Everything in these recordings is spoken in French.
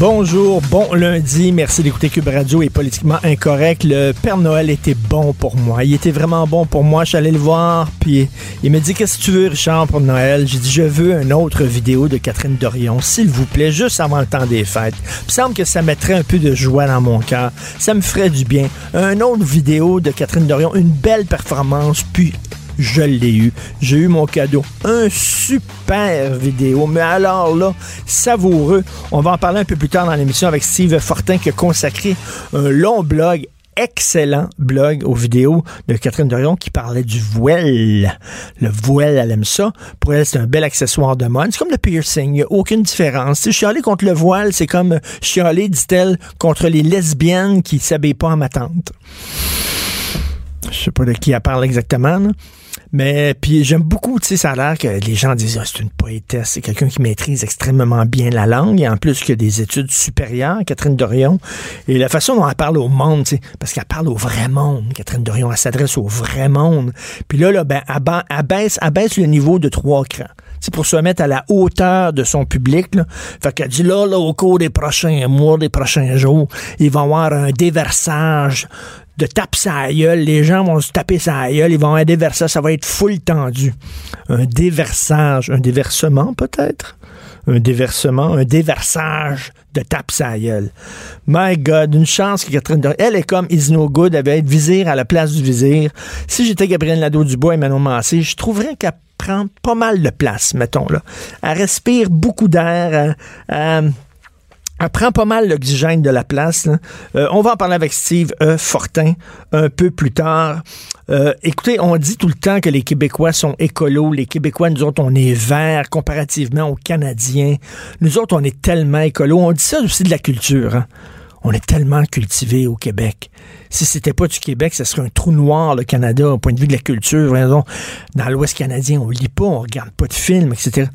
Bonjour, bon lundi. Merci d'écouter Cube Radio et politiquement incorrect. Le Père Noël était bon pour moi. Il était vraiment bon pour moi. Je suis allé le voir, puis il me dit Qu'est-ce que tu veux, Richard, pour Noël? J'ai dit Je veux une autre vidéo de Catherine Dorion, s'il vous plaît, juste avant le temps des fêtes. Il me semble que ça mettrait un peu de joie dans mon cœur. Ça me ferait du bien. Une autre vidéo de Catherine Dorion, une belle performance, puis je l'ai eu. J'ai eu mon cadeau. Un super vidéo. Mais alors là, savoureux. On va en parler un peu plus tard dans l'émission avec Steve Fortin qui a consacré un long blog excellent blog aux vidéos de Catherine Dorion qui parlait du voile. Le voile, elle aime ça. Pour elle, c'est un bel accessoire de mode. C'est comme le piercing. Il n'y a aucune différence. Si chialer contre le voile, c'est comme chialer, dit-elle, contre les lesbiennes qui s'habillent pas en ma tante. Je sais pas de qui elle parle exactement. Mais puis j'aime beaucoup, tu sais, ça a l'air que les gens disent ah, c'est une poétesse, c'est quelqu'un qui maîtrise extrêmement bien la langue et en plus qui a des études supérieures, Catherine Dorion. Et la façon dont elle parle au monde, tu sais, parce qu'elle parle au vrai monde, Catherine Dorion, elle s'adresse au vrai monde. Puis là, là ben, elle, ba- elle baisse, le niveau de trois crans. C'est pour se mettre à la hauteur de son public. Fait qu'elle dit là, là, au cours des prochains mois, des prochains jours, il va y avoir un déversage de tape sa gueule. Les gens vont se taper sa gueule. Ils vont avoir un déversage. Ça va être full tendu. Un déversage. Un déversement, peut-être? Un déversement, un déversage de tape sa. My God, une chance que Catherine Dorion, elle est comme Is No Good, elle va être vizir à la place du vizir. Si j'étais Gabriel Nadeau-Dubois et Manon Massé, je trouverais qu'elle prend pas mal de place, mettons, là. Elle respire beaucoup d'air, elle- elle- elle prend pas mal l'oxygène de la place. Euh, on va en parler avec Steve euh, Fortin un peu plus tard. Euh, écoutez, on dit tout le temps que les Québécois sont écolos. Les Québécois, nous autres, on est verts comparativement aux Canadiens. Nous autres, on est tellement écolos. On dit ça aussi de la culture. hein. On est tellement cultivés au Québec. Si c'était pas du Québec, ce serait un trou noir, le Canada, au point de vue de la culture. Dans l'Ouest canadien, on lit pas, on regarde pas de films, etc.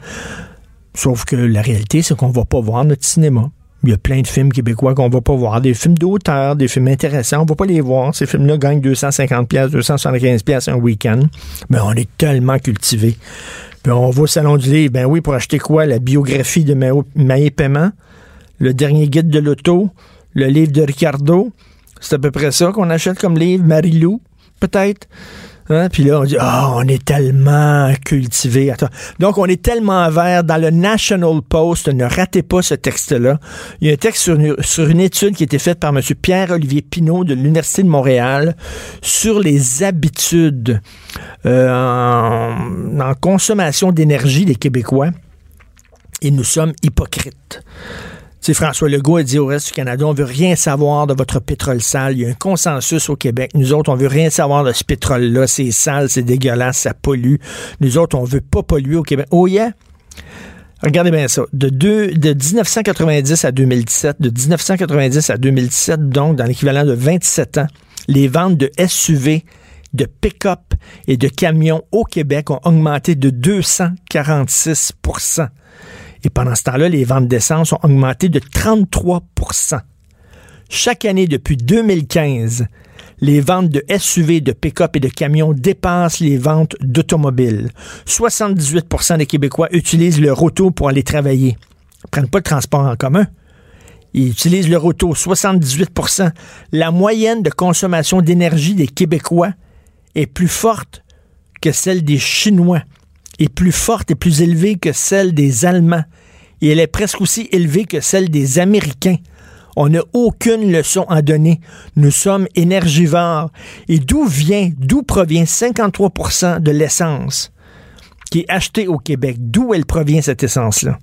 Sauf que la réalité, c'est qu'on va pas voir notre cinéma. Il y a plein de films québécois qu'on va pas voir, des films d'auteur, des films intéressants, on va pas les voir. Ces films-là gagnent 250 pièces, 275 pièces un week-end. Mais on est tellement cultivés. Puis on va au salon du livre, ben oui, pour acheter quoi? La biographie de Maé Paiement, le dernier guide de l'auto, le livre de Ricardo. C'est à peu près ça qu'on achète comme livre, Marie-Lou, peut-être. Hein? Puis là, on dit, ah, on est tellement cultivé. Donc, on est tellement vert. Dans le National Post, ne ratez pas ce texte-là. Il y a un texte sur une, étude qui a été faite par M. Pierre-Olivier Pinault de l'Université de Montréal sur les habitudes euh, en consommation d'énergie des Québécois. Et nous sommes hypocrites. Sais, François Legault a dit au reste du Canada, on veut rien savoir de votre pétrole sale. Il y a un consensus au Québec. Nous autres, on veut rien savoir de ce pétrole-là. C'est sale, c'est dégueulasse, ça pollue. Nous autres, on veut pas polluer au Québec. Oh yeah! Regardez bien ça. De, deux, de 1990 à 2017, de 1990 à 2017, donc dans l'équivalent de 27 ans, les ventes de SUV, de pick-up et de camions au Québec ont augmenté de 246 et pendant ce temps-là, les ventes d'essence ont augmenté de 33% Chaque année depuis 2015, les ventes de SUV, de pick-up et de camions dépassent les ventes d'automobiles. 78% des Québécois utilisent leur auto pour aller travailler. Ils prennent pas le transport en commun. Ils utilisent leur auto, 78% La moyenne de consommation d'énergie des Québécois est plus forte que celle des Chinois, est plus forte et plus élevée que celle des Allemands. Et elle est presque aussi élevée que celle des Américains. On n'a aucune leçon à donner. Nous sommes énergivores. Et d'où vient, d'où provient 53% de l'essence qui est achetée au Québec? D'où elle provient cette essence-là?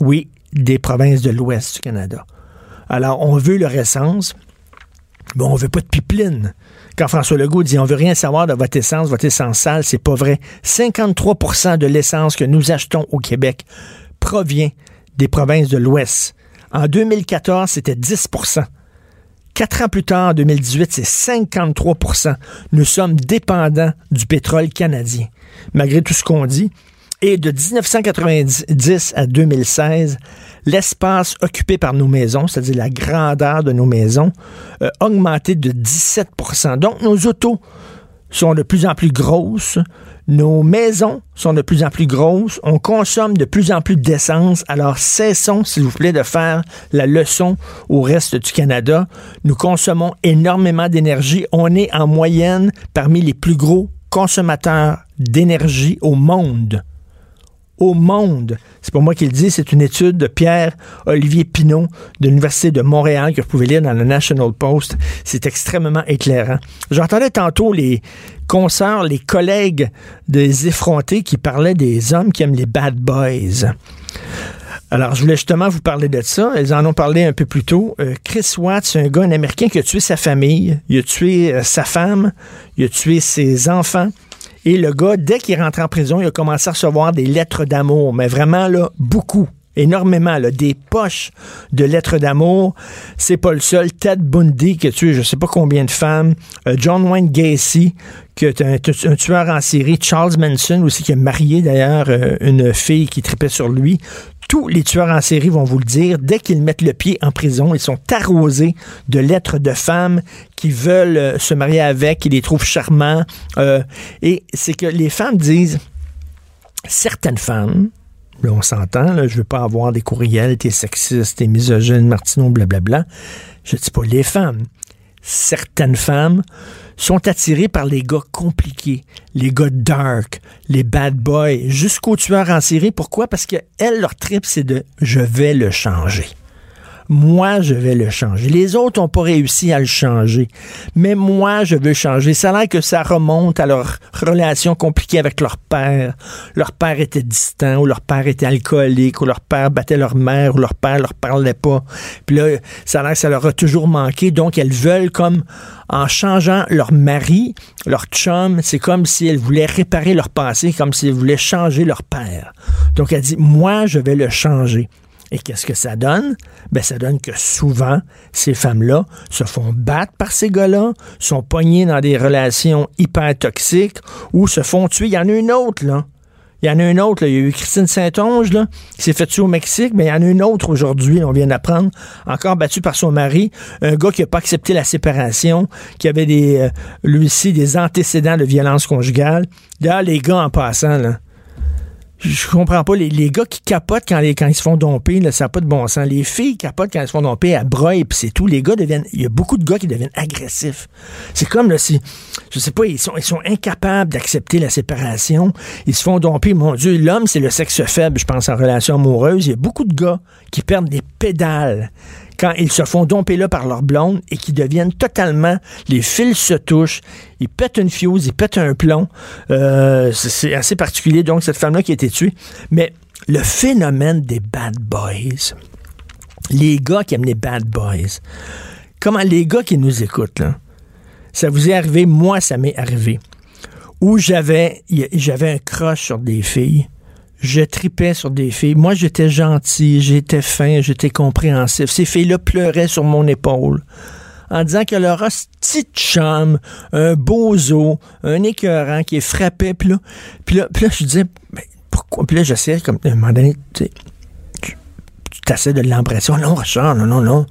Oui, des provinces de l'Ouest du Canada. Alors, on veut leur essence. Bon, on veut pas de pipeline. Quand François Legault dit on veut rien savoir de votre essence, votre essence sale, c'est pas vrai. 53% de l'essence que nous achetons au Québec provient des provinces de l'Ouest. En 2014, c'était 10% Quatre ans plus tard, en 2018, c'est 53% Nous sommes dépendants du pétrole canadien. Malgré tout ce qu'on dit, et de 1990 à 2016, l'espace occupé par nos maisons, c'est-à-dire la grandeur de nos maisons, a augmenté de 17% Donc, nos autos sont de plus en plus grosses, nos maisons sont de plus en plus grosses, on consomme de plus en plus d'essence, alors cessons, s'il vous plaît, de faire la leçon au reste du Canada. Nous consommons énormément d'énergie. On est en moyenne parmi les plus gros consommateurs d'énergie au monde au monde. C'est pas moi qui le dis, c'est une étude de Pierre-Olivier Pinault de l'Université de Montréal que vous pouvez lire dans le National Post. C'est extrêmement éclairant. J'entendais tantôt les consoeurs, les collègues des effrontés qui parlaient des hommes qui aiment les bad boys. Alors, je voulais justement vous parler de ça. Ils en ont parlé un peu plus tôt. Euh, Chris Watts, un gars, un Américain qui a tué sa famille, il a tué euh, sa femme, il a tué ses enfants. Et le gars, dès qu'il rentre en prison, il a commencé à recevoir des lettres d'amour, mais vraiment, là, beaucoup énormément, là, des poches de lettres d'amour. C'est pas le seul. Ted Bundy qui a tué je sais pas combien de femmes. Euh, John Wayne Gacy qui est un, tueur en série. Charles Manson aussi qui a marié d'ailleurs euh, une fille qui tripait sur lui tous les tueurs en série vont vous le dire, dès qu'ils mettent le pied en prison, ils sont arrosés de lettres de femmes qui veulent euh, se marier avec, qui les trouvent charmants. Euh, et c'est que les femmes disent, certaines femmes, là on s'entend, là, je veux pas avoir des courriels, t'es sexiste, t'es misogyne, Martineau, blablabla. Je dis pas les femmes. Certaines femmes sont attirés par les gars compliqués, les gars dark, les bad boys, jusqu'aux tueurs en série. Pourquoi? Parce que elles, leur trip, c'est de je vais le changer moi, je vais le changer. Les autres n'ont pas réussi à le changer, mais moi, je veux changer. Ça a l'air que ça remonte à leur relation compliquée avec leur père. Leur père était distant, ou leur père était alcoolique, ou leur père battait leur mère, ou leur père leur parlait pas. Puis là, ça a l'air que ça leur a toujours manqué, donc elles veulent comme en changeant leur mari, leur chum, c'est comme si elles voulaient réparer leur passé, comme si elles voulaient changer leur père. Donc elle dit, moi, je vais le changer. Et qu'est-ce que ça donne? Ben, ça donne que souvent, ces femmes-là se font battre par ces gars-là, sont poignées dans des relations hyper toxiques ou se font tuer. Il y en a une autre, là. Il y en a une autre, là. il y a eu Christine Saint-Onge là, qui s'est fait tuer au Mexique, mais il y en a une autre aujourd'hui, on vient d'apprendre, encore battue par son mari, un gars qui n'a pas accepté la séparation, qui avait des, euh, lui aussi des antécédents de violence conjugale. Là, les gars en passant, là, je comprends pas. Les, les, gars qui capotent quand, ils se font domper, là, ça n'a pas de bon sens. Les filles capotent quand elles se font domper à bras et puis c'est tout. Les gars deviennent. Il y a beaucoup de gars qui deviennent agressifs. C'est comme là, si. Je sais pas, ils sont, ils sont incapables d'accepter la séparation. Ils se font domper. Mon Dieu, l'homme, c'est le sexe faible, je pense, en relation amoureuse. Il y a beaucoup de gars qui perdent des pédales quand ils se font domper là par leur blonde et qui deviennent totalement, les fils se touchent, ils pètent une fuse, ils pètent un plomb. Euh, c'est assez particulier, donc, cette femme-là qui a été tuée. Mais le phénomène des bad boys, les gars qui aiment les bad boys, comment les gars qui nous écoutent, ça vous est arrivé, moi, ça m'est arrivé, où j'avais, j'avais un crush sur des filles je tripais sur des filles. Moi, j'étais gentil, j'étais fin, j'étais compréhensif. Ces filles-là pleuraient sur mon épaule en disant que leur petite chum, un bozo, un écœurant qui est frappé. Puis là, puis là, je disais, mais pourquoi? Puis là, j'essayais comme, à un moment donné, tu t'essaies de l'embrasser. non, Richard, non, non, non.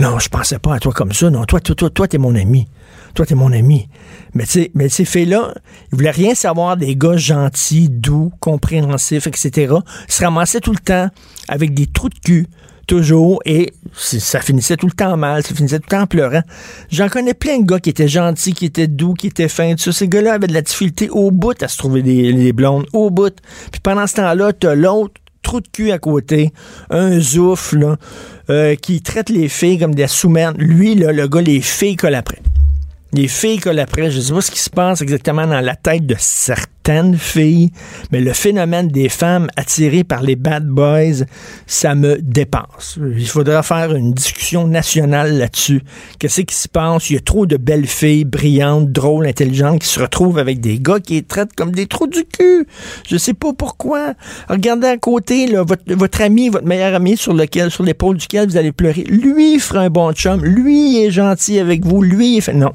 non, je pensais pas à toi comme ça. Non, toi, toi, toi, toi, t'es mon ami. Toi, t'es mon ami. Mais, mais ces filles-là, ils voulaient rien savoir des gars gentils, doux, compréhensifs, etc. Ils se ramassaient tout le temps avec des trous de cul, toujours, et ça finissait tout le temps mal, ça finissait tout le temps en pleurant. J'en connais plein de gars qui étaient gentils, qui étaient doux, qui étaient fins, tout ça. Ces gars-là avaient de la difficulté au bout à se trouver des, blondes, au bout. Puis pendant ce temps-là, t'as l'autre trou de cul à côté, un zouf, là, euh, qui traite les filles comme des sous-merdes. Lui, là, le gars, les filles collent après. Les filles collent après. Je sais pas ce qui se passe exactement dans la tête de certaines filles, mais le phénomène des femmes attirées par les bad boys, ça me dépasse. Il faudra faire une discussion nationale là-dessus. Qu'est-ce qui se passe? Il y a trop de belles filles brillantes, drôles, intelligentes qui se retrouvent avec des gars qui les traitent comme des trous du cul. Je sais pas pourquoi. Regardez à côté, là, votre, ami, votre meilleur ami sur lequel, sur l'épaule duquel vous allez pleurer. Lui, fera un bon chum. Lui, est gentil avec vous. Lui, il fait, non.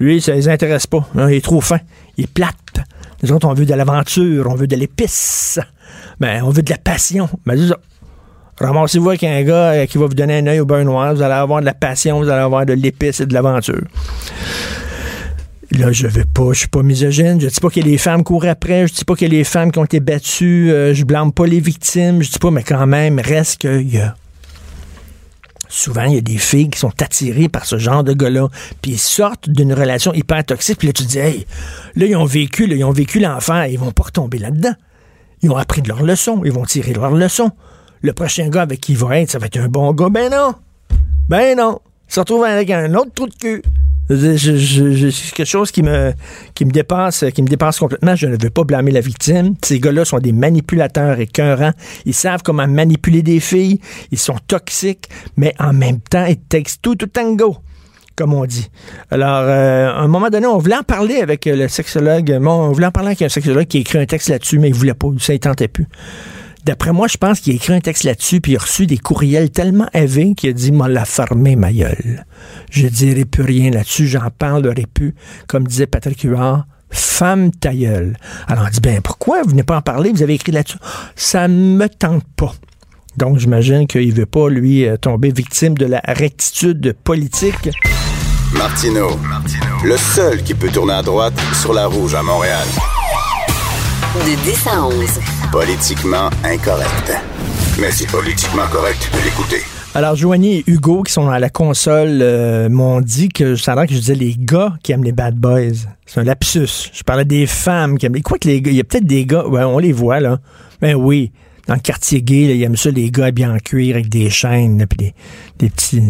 Lui, ça les intéresse pas. hein, il est trop fin. Il est plate. Nous autres, on veut de l'aventure, on veut de l'épice. Ben, on veut de la passion. Ben, c'est ça. Ramassez-vous avec un gars euh, qui va vous donner un œil au beurre noir. Vous allez avoir de la passion, vous allez avoir de l'épice et de l'aventure. Là, je veux pas, je suis pas misogyne. Je dis pas que les femmes courent après. Je dis pas que les femmes qui ont été battues. euh, je blâme pas les victimes. Je dis pas, mais quand même, reste qu'il souvent, il y a des filles qui sont attirées par ce genre de gars-là, puis ils sortent d'une relation hyper toxique, puis là, tu te dis, hey, là, ils ont vécu, là, ils ont vécu l'enfer, ils vont pas retomber là-dedans. Ils ont appris de leur leçon, ils vont tirer leur leçon. Le prochain gars avec qui il va être, ça va être un bon gars. Ben non! Ben non! Il se retrouve avec un autre trou de cul. C'est quelque chose qui me, qui me dépasse, qui me dépasse complètement. Je ne veux pas blâmer la victime. Ces gars-là sont des manipulateurs écœurants. Ils savent comment manipuler des filles. Ils sont toxiques, mais en même temps, it takes two to tango comme on dit. Alors, euh, à un moment donné, on voulait en parler avec le sexologue. Bon, on voulait en parler avec un sexologue qui a écrit un texte là-dessus, mais il voulait pas. Ça, il tentait plus. D'après moi, je pense qu'il a écrit un texte là-dessus, puis il a reçu des courriels tellement élevés qu'il a dit, m'a la fermé, ma gueule. Je dirai plus rien là-dessus, j'en parlerai plus. Comme disait Patrick Huard, femme ta gueule. Alors, on dit, ben, pourquoi vous venez pas en parler? Vous avez écrit là-dessus. Ça me tente pas. Donc, j'imagine qu'il veut pas, lui, euh, tomber victime de la rectitude politique. Martino, le seul qui peut tourner à droite sur la rouge à Montréal. De 10 à 11. Politiquement incorrect. Mais c'est politiquement correct de l'écouter. Alors, Joanie et Hugo, qui sont à la console, euh, m'ont dit que ça a que je disais les gars qui aiment les bad boys. C'est un lapsus. Je parlais des femmes qui aiment les... Quoi que les gars... Il y a peut-être des gars... On les voit, là. Ben oui. Dans le quartier gay, là, ils aiment ça, les gars habillés en cuir avec des chaînes, là, puis. Des petits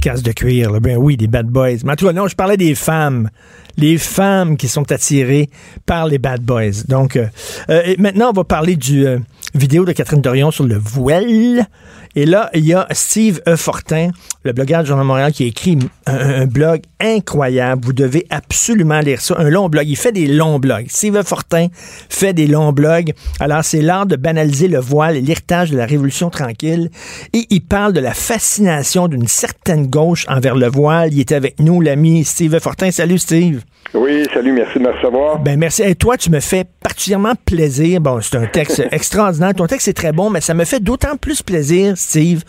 casques de cuir, là. Ben oui, des bad boys. Mais en tout cas, non, je parlais des femmes. Les femmes qui sont attirées par les bad boys. Donc, euh, euh, et maintenant, on va parler du euh, vidéo de Catherine Dorion sur le voile. Et là, il y a Steve E. Fortin, le blogueur du Journal Montréal, qui écrit un, un blog incroyable. Vous devez absolument lire ça. Un long blog. Il fait des longs blogs. Steve E. Fortin fait des longs blogs. Alors, c'est l'art de banaliser le voile et l'héritage de la Révolution tranquille. Et il parle de la fascination d'une certaine gauche envers le voile. Il est avec nous, l'ami Steve E. Fortin. Salut, Steve. Oui, salut, merci de me recevoir. Ben merci. Et toi, tu me fais particulièrement plaisir. Bon, c'est un texte extraordinaire. Ton texte est très bon, mais ça me fait d'autant plus plaisir, Steve,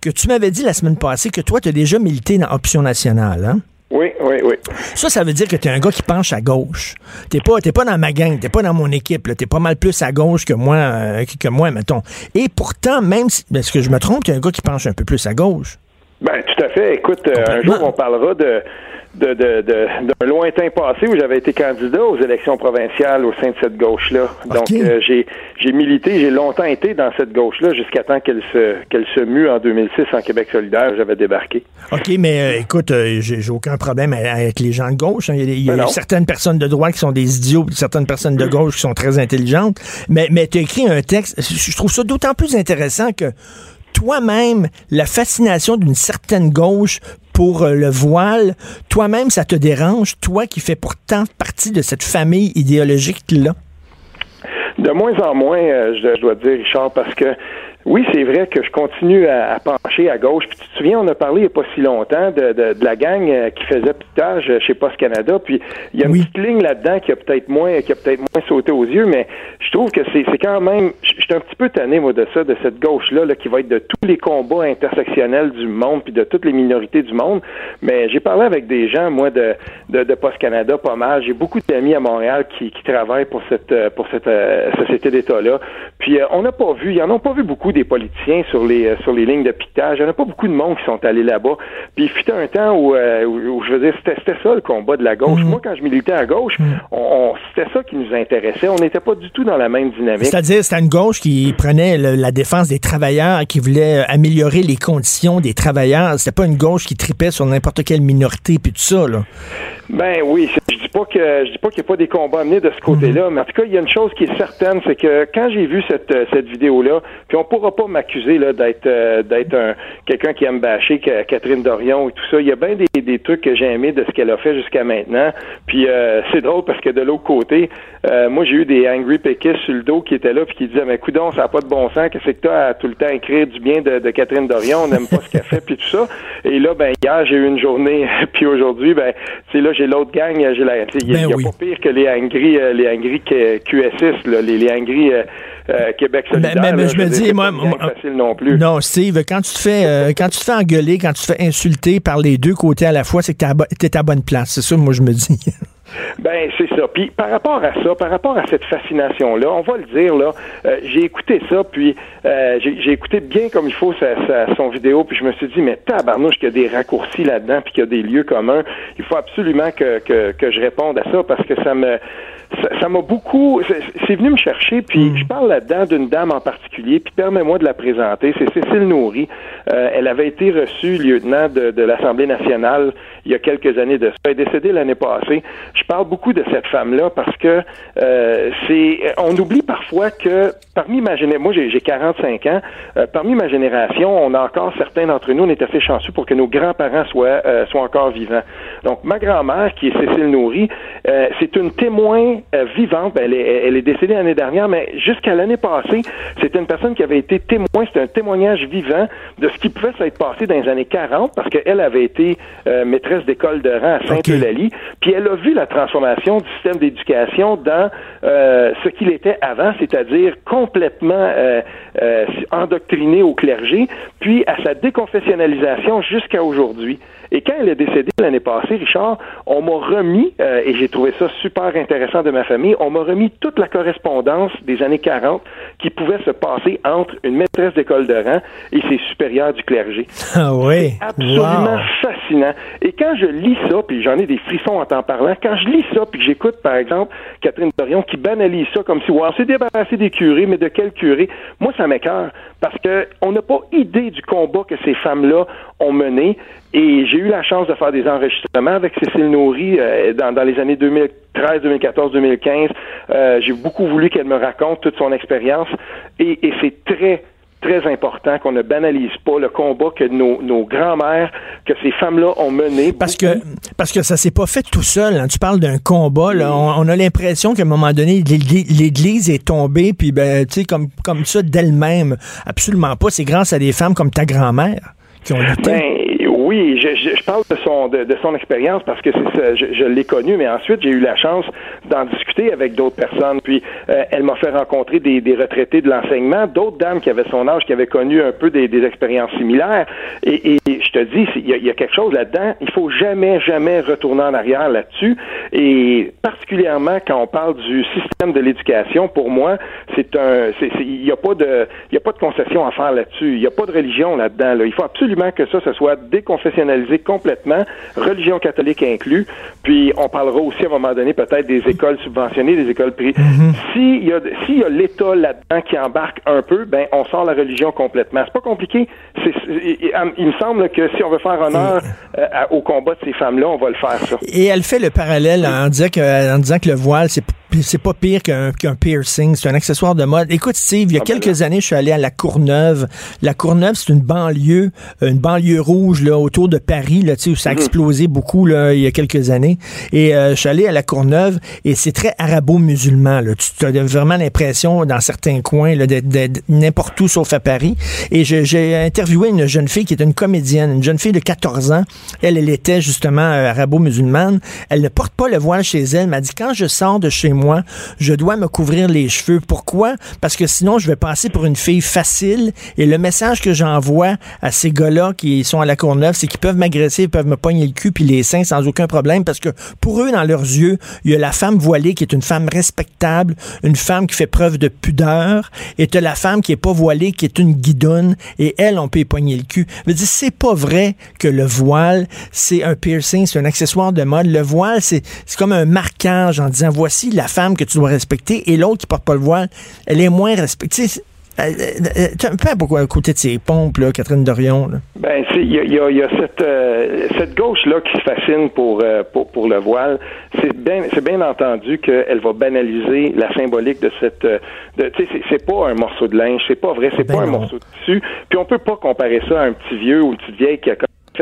que tu m'avais dit la semaine passée que toi, tu as déjà milité dans Option Nationale. Hein? Oui, oui, oui. Ça, ça veut dire que tu es un gars qui penche à gauche. T'es pas, t'es pas dans ma gang, t'es pas dans mon équipe. Tu es pas mal plus à gauche que moi, euh, que moi, mettons. Et pourtant, même si, est-ce que je me trompe, tu es un gars qui penche un peu plus à gauche? Ben, tout à fait. Écoute, euh, un jour, on parlera de de, d'un lointain passé où j'avais été candidat aux élections provinciales au sein de cette gauche-là. Donc, euh, j'ai, j'ai milité, j'ai longtemps été dans cette gauche-là jusqu'à temps qu'elle se, qu'elle se mue en 2006 en Québec solidaire. J'avais débarqué. OK, mais euh, écoute, euh, j'ai j'ai aucun problème avec les gens de gauche. hein. Il y a, il y a Ben certaines personnes de droite qui sont des idiots, certaines personnes de gauche qui sont très intelligentes. Mais, mais tu as écrit un texte, je trouve ça d'autant plus intéressant que toi-même, la fascination d'une certaine gauche pour euh, le voile, toi-même, ça te dérange, toi qui fais pourtant partie de cette famille idéologique-là? De moins en moins, euh, je, dois dire, Richard, parce que oui, c'est vrai que je continue à, à pencher à gauche. Puis tu te souviens, on a parlé il n'y a pas si longtemps de, de, de la gang euh, qui faisait pitage chez Post Canada. Puis il y a une Oui. petite ligne là-dedans qui a peut-être moins, qui a peut-être moins sauté aux yeux, mais je trouve que c'est, c'est quand même. Je je suis un petit peu tanné moi de ça, de cette gauche-là, là, qui va être de tous les combats intersectionnels du monde, puis de toutes les minorités du monde. Mais j'ai parlé avec des gens, moi, de, de, de Post Canada, pas mal. J'ai beaucoup d'amis à Montréal qui, qui travaillent pour cette euh, pour cette euh, société d'État-là. Puis euh, on n'a pas vu, ils en ont pas vu beaucoup des politiciens sur les euh, sur les lignes de piquetage. Il n'y en a pas beaucoup de monde qui sont allés là-bas. Puis il fut un temps où, euh, où, je veux dire, c'était ça le combat de la gauche. Mhm. Moi, quand je militais à gauche, on, on- c'était ça qui nous intéressait. On n'était pas du tout dans la même dynamique. C'est-à-dire, c'était une gauche qui prenait le- la défense des travailleurs, qui voulait euh, améliorer les conditions des travailleurs. C'était pas une gauche qui tripait sur n'importe quelle minorité puis tout ça, là. Ben oui, je dis pas que je dis pas qu'il n'y a pas des combats à mener de ce côté-là, mais en tout cas, il y a une chose qui est certaine, c'est que quand j'ai vu cette cette vidéo-là, puis on pourra pas m'accuser d'être euh, d'être un quelqu'un qui aime bâcher Catherine Dorion et tout ça. Il y a bien des, des trucs que j'ai aimés de ce qu'elle a fait jusqu'à maintenant. Puis euh, c'est drôle parce que de l'autre côté, euh, moi j'ai eu des angry péquistes sur le dos qui étaient là puis qui disaient mais coudon, ça n'a pas de bon sens, qu'est-ce que t'as à tout le temps écrire du bien de, de Catherine Dorion, on n'aime pas ce qu'elle fait puis tout ça. Et là ben hier j'ai eu une journée puis aujourd'hui ben tu sais là j'ai l'autre gang, j'ai la il y a, Ben y a oui. pas pire que les angry les angry Q- QSistes là, les, les angry euh, Québec solidaire. mais- mais là, je me dis, moi- facile non plus. Non, Steve, quand tu te fais euh, quand tu te fais engueuler, quand tu te fais insulter par les deux côtés à la fois, c'est que t'es à, bonne place. C'est ça, moi, je me dis. Ben c'est ça. Puis par rapport à ça, par rapport à cette fascination-là, on va le dire là, euh, j'ai écouté ça, puis euh, j'ai j'ai écouté bien comme il faut sa, sa- son vidéo, puis je me suis dit mais tabarnouche qu'il y a des raccourcis là-dedans, puis qu'il y a des lieux communs. Il faut absolument que, que, que je réponde à ça parce que ça me ça m'a beaucoup c'est venu me chercher puis je parle là-dedans d'une dame en particulier puis permets-moi de la présenter c'est Cécile Nourry. Euh, elle avait été reçue lieutenant de, de l'Assemblée nationale il y a quelques années de ça. Elle est décédée l'année passée. Je parle beaucoup de cette femme-là parce que euh, c'est on oublie parfois que parmi ma génération moi j'ai j'ai 45 ans euh, parmi ma génération on a encore certains d'entre nous on est assez chanceux pour que nos grands-parents soient euh, soient encore vivants. Donc ma grand-mère qui est Cécile Nourry euh, c'est une témoin euh, vivante. Ben, elle, est, elle est décédée l'année dernière, mais jusqu'à l'année passée, c'était une personne qui avait été témoin. C'était un témoignage vivant de ce qui pouvait s'être passé dans les années 40, parce qu'elle avait été euh, maîtresse d'école de rang à Sainte-Eulalie. Puis elle a vu la transformation du système d'éducation dans euh, ce qu'il était avant, c'est-à-dire complètement endoctriné au clergé, puis à sa déconfessionnalisation jusqu'à aujourd'hui. Et quand elle est décédée l'année passée, Richard, on m'a remis, euh, et j'ai trouvé ça super intéressant de ma famille, on m'a remis toute la correspondance des années 40 qui pouvait se passer entre une maîtresse d'école de rang et ses supérieurs du clergé. Ah oui. Absolument Wow. fascinant. Et quand je lis ça, puis j'en ai des frissons en t'en parlant, quand je lis ça, puis j'écoute, par exemple, Catherine Dorion qui banalise ça comme si, on s'est débarrassé des curés, mais de quel curé? Moi, ça m'écœure, parce que on n'a pas idée du combat que ces femmes-là ont mené. Et j'ai eu la chance de faire des enregistrements avec Cécile Nourry euh, dans, dans les années 2013, 2014, 2015. Euh, j'ai beaucoup voulu qu'elle me raconte toute son expérience. Et, et c'est très, très important qu'on ne banalise pas le combat que nos, nos grands-mères, que ces femmes-là ont mené. Parce que, parce que ça s'est pas fait tout seul. hein. Tu parles d'un combat. Là. On, on a l'impression qu'à un moment donné, l'Église est tombée, puis ben, tu sais, comme, comme ça d'elle-même. Absolument pas. C'est grâce à des femmes comme ta grand-mère qui ont. Ben, oui, je, je, je parle de son de, son expérience parce que c'est je, je l'ai connu, mais ensuite j'ai eu la chance d'en discuter avec d'autres personnes. Puis euh, elle m'a fait rencontrer des, des retraités de l'enseignement, d'autres dames qui avaient son âge, qui avaient connu un peu des, des expériences similaires. Et, et je te dis, il y, il y a quelque chose là-dedans. Il faut jamais, jamais retourner en arrière là-dessus. Et particulièrement quand on parle du système de l'éducation, pour moi, c'est un, c'est- c'est- il n'y a pas de, il a pas de concession à faire là-dessus. Il n'y a pas de religion là-dedans. Là. Il faut absolument que ça, ça soit déconfessionnalisé complètement, religion catholique inclus. Puis on parlera aussi à un moment donné peut-être des écoles subventionnées, des écoles privées. S'il y a, s'il y a l'État là-dedans qui embarque un peu, ben on sort la religion complètement. C'est pas compliqué. Il, il me semble que si on veut faire honneur euh, à- au combat de ces femmes-là, on va le faire ça. Et elle fait le parallèle en disant que, en disant que le voile, c'est c'est pas pire qu'un qu'un piercing, c'est un accessoire de mode. Écoute, Steve, il y a Ah, ben quelques années, je suis allé à la Courneuve. La Courneuve, c'est une banlieue, une banlieue rouge là, autour de Paris, là, tu sais, où ça a explosé beaucoup là, il y a quelques années. Et euh, je suis allé à la Courneuve et c'est très arabo-musulman. Là. Tu as vraiment l'impression, dans certains coins, là, d'être n'importe où sauf à Paris. Et j'ai interviewé une jeune fille qui est une comédienne, une jeune fille de 14 ans. Elle, elle était justement euh, arabo-musulmane. Elle ne porte pas le voile chez elle. Elle m'a dit, quand je sors de chez moi, moi, je dois me couvrir les cheveux. Pourquoi? Parce que sinon, je vais passer pour une fille facile. Et le message que j'envoie à ces gars-là qui sont à la Courneuve, c'est qu'ils peuvent m'agresser, ils peuvent me pogner le cul puis les seins sans aucun problème. Parce que pour eux, dans leurs yeux, il y a la femme voilée qui est une femme respectable, une femme qui fait preuve de pudeur, et tu la femme qui est pas voilée, qui est une guidonne, et elle, on peut y pogner le cul. Je veux dire, c'est pas vrai que le voile, c'est un piercing, c'est un accessoire de mode. Le voile, c'est comme un marquage en disant, voici la femme que tu dois respecter, et l'autre qui porte pas le voile, elle est moins respectée. Euh, euh, tu un peu pourquoi côté de ces pompes, là, Catherine Dorion? Là. Ben, il y a, y a, y a cette, euh, cette gauche-là qui se fascine pour, pour, pour, le voile. C'est bien, c'est bien entendu qu'elle va banaliser la symbolique de cette. De, tu sais, c'est pas un morceau de linge, c'est pas vrai, c'est ben pas un morceau de tissu. Puis on peut pas comparer ça à un petit vieux ou une petite vieille qui a